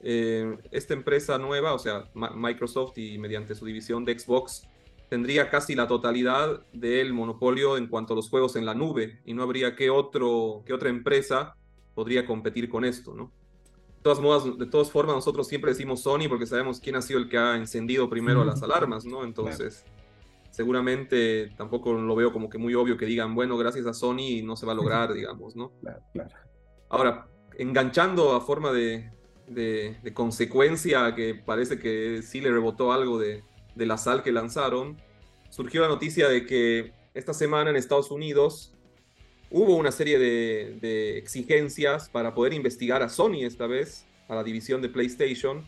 eh, esta empresa nueva, o sea, Microsoft y mediante su división de Xbox, tendría casi la totalidad del monopolio en cuanto a los juegos en la nube y no habría que, otro, que otra empresa podría competir con esto, ¿no? Todas, modas, de todas formas, nosotros siempre decimos Sony porque sabemos quién ha sido el que ha encendido primero las alarmas, ¿no? Entonces, seguramente tampoco lo veo como que muy obvio que digan, bueno, gracias a Sony no se va a lograr, digamos, ¿no? Claro, claro. Ahora, enganchando a forma de, de, consecuencia, que parece que sí le rebotó algo de, de la sal que lanzaron, surgió la noticia de que esta semana en Estados Unidos hubo una serie de, exigencias para poder investigar a Sony esta vez, a la división de PlayStation,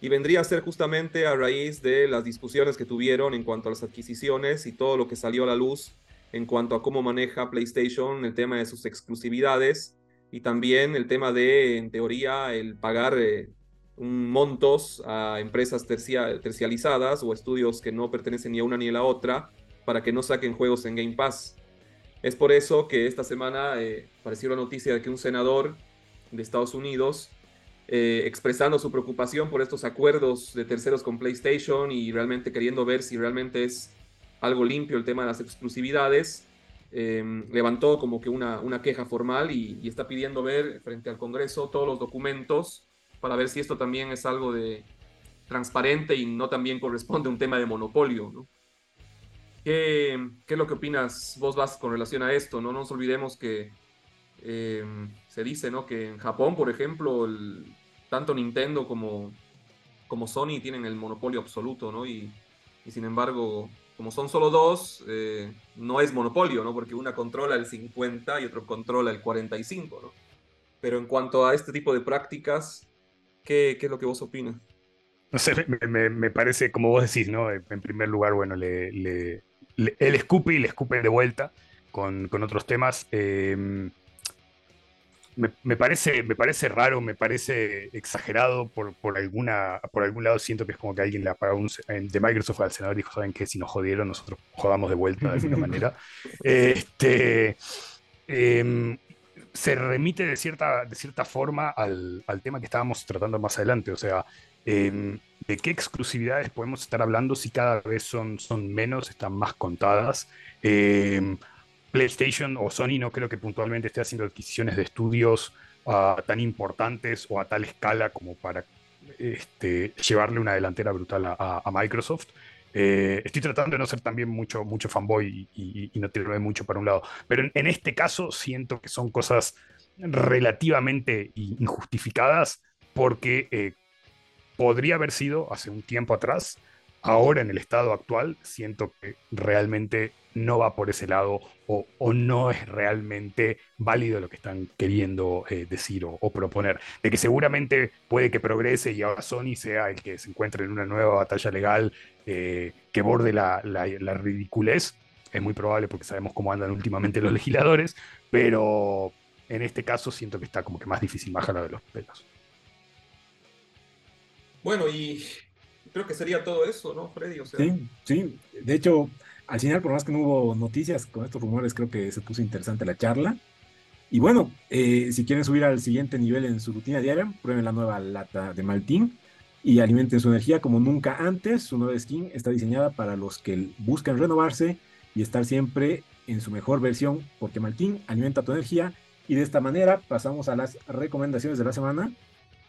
y vendría a ser justamente a raíz de las discusiones que tuvieron en cuanto a las adquisiciones y todo lo que salió a la luz en cuanto a cómo maneja PlayStation el tema de sus exclusividades y también el tema de, en teoría, el pagar eh, montos a empresas tercializadas o estudios que no pertenecen ni a una ni a la otra para que no saquen juegos en Game Pass. Es por eso que esta semana eh, apareció la noticia de que un senador de Estados Unidos, eh, expresando su preocupación por estos acuerdos de terceros con PlayStation y realmente queriendo ver si realmente es algo limpio el tema de las exclusividades, em, levantó como que una, una queja formal y, está pidiendo ver frente al Congreso todos los documentos para ver si esto también es algo de transparente y no también corresponde a un tema de monopolio. ¿no? ¿Qué, es lo que opinas vos, vas con relación a esto? No nos olvidemos que em, se dice ¿no? que en Japón, por ejemplo, tanto Nintendo como, como Sony tienen el monopolio absoluto, ¿no? Y, sin embargo, como son solo dos, eh, no es monopolio, ¿no? Porque una controla el 50 y otro controla el 45, ¿no? Pero en cuanto a este tipo de prácticas, ¿qué, qué es lo que vos opinas? No sé, me, parece, como vos decís, ¿no? En primer lugar, bueno, le, él escupe y le escupe de vuelta con, otros temas. Em, me, parece, me parece raro, me parece exagerado por, por, alguna, por algún lado. Siento que es como que alguien le apagó un, de Microsoft al senador y dijo: ¿Saben qué? Si nos jodieron, nosotros jodamos de vuelta de alguna manera. Este, em, se remite de cierta, de cierta forma al, al, tema que estábamos tratando más adelante. O sea, ¿De qué exclusividades podemos estar hablando si cada vez son, son menos, están más contadas? Em, PlayStation o Sony no creo que puntualmente esté haciendo adquisiciones de estudios ah, tan importantes o a tal escala como para este, llevarle una delantera brutal a, Microsoft. Eh, estoy tratando de no ser también mucho, mucho fanboy y, no tirarme mucho para un lado, pero en, este caso siento que son cosas relativamente injustificadas porque eh, podría haber sido hace un tiempo atrás. Ahora en el estado actual siento que realmente no va por ese lado o, no es realmente válido lo que están queriendo eh, decir o, proponer. De que seguramente puede que progrese y ahora Sony sea el que se encuentre en una nueva batalla legal eh, que borde la, la, ridiculez. Es muy probable porque sabemos cómo andan últimamente los legisladores, pero en este caso siento que está como que más difícil bajar de los pelos. Bueno, y creo que sería todo eso, ¿no, Freddy? Sí, sí. De hecho, al final, por más que no hubo noticias con estos rumores, creo que se puso interesante la charla. Y bueno, eh, si quieren subir al siguiente nivel en su rutina diaria, prueben la nueva lata de Maltín y alimenten su energía como nunca antes. Su nueva skin está diseñada para los que buscan renovarse y estar siempre en su mejor versión, porque Maltín alimenta tu energía. Y de esta manera pasamos a las recomendaciones de la semana.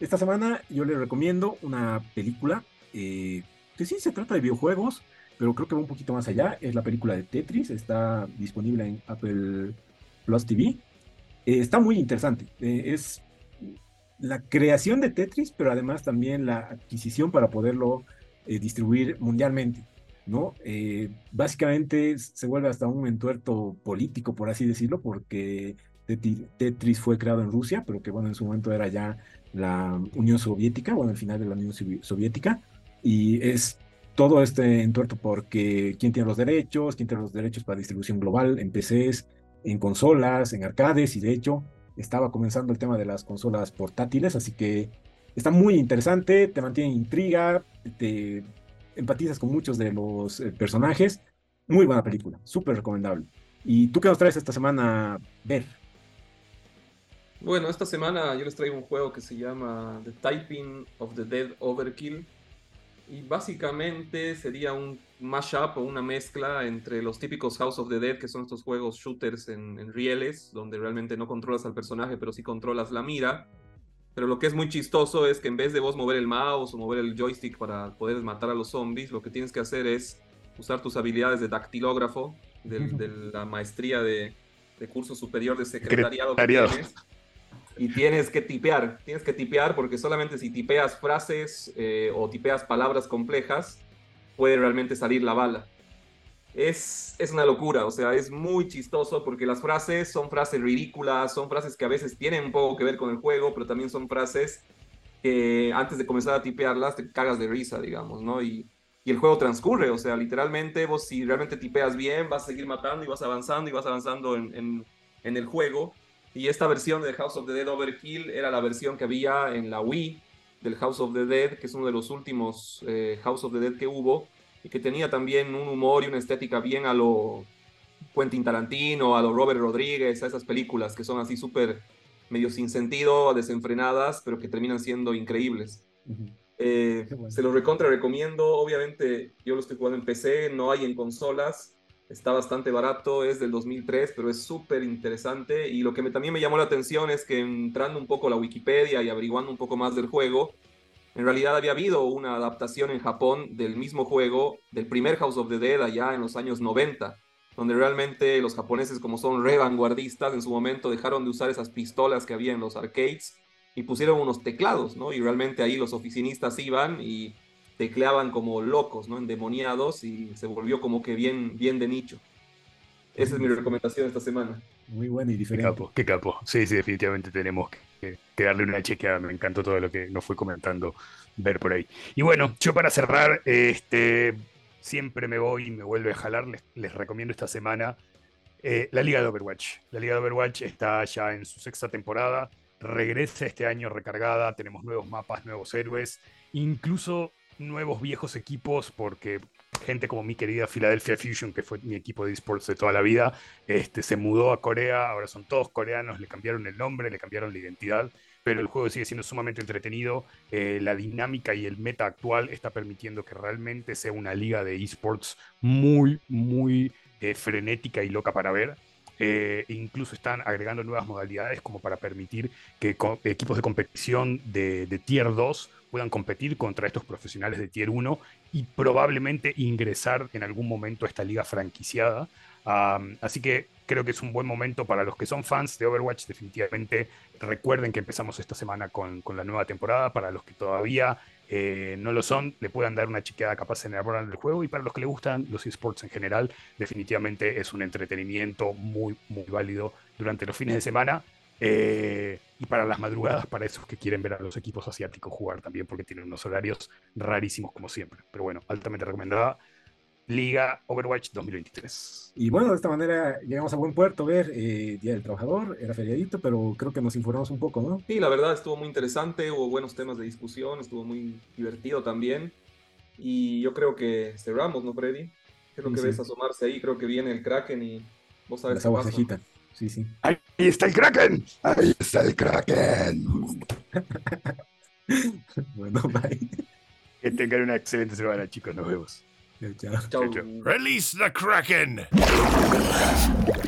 Esta semana yo les recomiendo una película eh, que sí se trata de videojuegos, pero creo que va un poquito más allá. Es la película de Tetris, está disponible en Apple Plus TV. Eh, está muy interesante. Eh, es la creación de Tetris, pero además también la adquisición para poderlo eh, distribuir mundialmente. ¿no? básicamente se vuelve hasta un entuerto político, por así decirlo, porque Tetris fue creado en Rusia, pero que bueno, en su momento era ya la Unión Soviética, bueno, el final de la Unión Soviética, y es todo este entuerto porque quién tiene los derechos, quién tiene los derechos para distribución global en PCs, en consolas, en arcades, y de hecho estaba comenzando el tema de las consolas portátiles, así que está muy interesante, te mantiene intriga, te empatizas con muchos de los eh, personajes. Muy buena película, súper recomendable. ¿Y tú qué nos traes esta semana, Ver? Bueno, esta semana yo les traigo un juego que se llama The Typing of the Dead Overkill. Y básicamente sería un mashup o una mezcla entre los típicos House of the Dead, que son estos juegos shooters en, rieles, donde realmente no controlas al personaje, pero sí controlas la mira. Pero lo que es muy chistoso es que en vez de vos mover el mouse o mover el joystick para poder matar a los zombies, lo que tienes que hacer es usar tus habilidades de dactilógrafo, de, la maestría de, curso superior de secretariado que tienes, y tienes que tipear, tienes que tipear porque solamente si tipeas frases eh, o tipeas palabras complejas, puede realmente salir la bala. Es, es una locura, o sea, es muy chistoso porque las frases son frases ridículas, son frases que a veces tienen un poco que ver con el juego, pero también son frases que antes de comenzar a tipearlas te cagas de risa, digamos, ¿no? Y, y el juego transcurre, o sea, literalmente vos si realmente tipeas bien, vas a seguir matando y vas avanzando y vas avanzando en, en, en el juego. Y esta versión de House of the Dead Overkill era la versión que había en la Wii, del House of the Dead, que es uno de los últimos eh, House of the Dead que hubo, y que tenía también un humor y una estética bien a lo Quentin Tarantino, a lo Robert Rodríguez, a esas películas que son así súper medio sin sentido, desenfrenadas, pero que terminan siendo increíbles. Eh, se los recontra recomiendo, obviamente yo lo estoy jugando en PC, no hay en consolas, está bastante barato, es del 2003, pero es súper interesante. Y lo que también me llamó la atención es que entrando un poco a la Wikipedia y averiguando un poco más del juego, en realidad había habido una adaptación en Japón del mismo juego, del primer House of the Dead allá en los años 90, donde realmente los japoneses, como son re vanguardistas, en su momento dejaron de usar esas pistolas que había en los arcades y pusieron unos teclados, ¿no? Y realmente ahí los oficinistas iban y tecleaban como locos, ¿no? Endemoniados y se volvió como que bien, bien de nicho. Esa es mi recomendación esta semana. Muy bueno y diferente. Qué capo, qué capo. Sí, sí, definitivamente tenemos que, darle una chequeada. Me encantó todo lo que nos fue comentando ver por ahí. Y bueno, yo para cerrar, este, siempre me voy y me vuelve a jalar. Les, recomiendo esta semana eh, la Liga de Overwatch. La Liga de Overwatch está ya en su sexta temporada. Regresa este año recargada. Tenemos nuevos mapas, nuevos héroes. Incluso nuevos viejos equipos porque gente como mi querida Philadelphia Fusion, que fue mi equipo de esports de toda la vida, este, se mudó a Corea, ahora son todos coreanos, le cambiaron el nombre, le cambiaron la identidad, pero el juego sigue siendo sumamente entretenido, eh, la dinámica y el meta actual está permitiendo que realmente sea una liga de esports muy, muy eh, frenética y loca para ver. Eh, incluso están agregando nuevas modalidades como para permitir que equipos de competición de, Tier 2 puedan competir contra estos profesionales de Tier 1 y probablemente ingresar en algún momento a esta liga franquiciada. así que creo que es un buen momento para los que son fans de Overwatch. Definitivamente recuerden que empezamos esta semana con la nueva temporada. Para los que todavía eh, no lo son, le puedan dar una chequeada capaz en el del juego. Y para los que le gustan los esports en general, definitivamente es un entretenimiento muy, muy válido durante los fines de semana. Eh, y para las madrugadas, para esos que quieren ver a los equipos asiáticos jugar también, porque tienen unos horarios rarísimos como siempre. Pero bueno, altamente recomendada. Liga Overwatch 2023. Y bueno, de esta manera llegamos a buen puerto, ver eh, Día del Trabajador, era feriadito, pero creo que nos informamos un poco, ¿no? Sí, la verdad estuvo muy interesante, hubo buenos temas de discusión, estuvo muy divertido también. Y yo creo que cerramos, ¿no, Freddy? ¿Qué es lo que ves asomarse ahí? Creo que viene el Kraken y vos sabes Las aguas se sí, sí. Ahí está el Kraken. Ahí está el Kraken. bueno, bye. Que tengan una excelente semana, chicos. Nos vemos. Chao, chao. Chau. chao. Release the Kraken!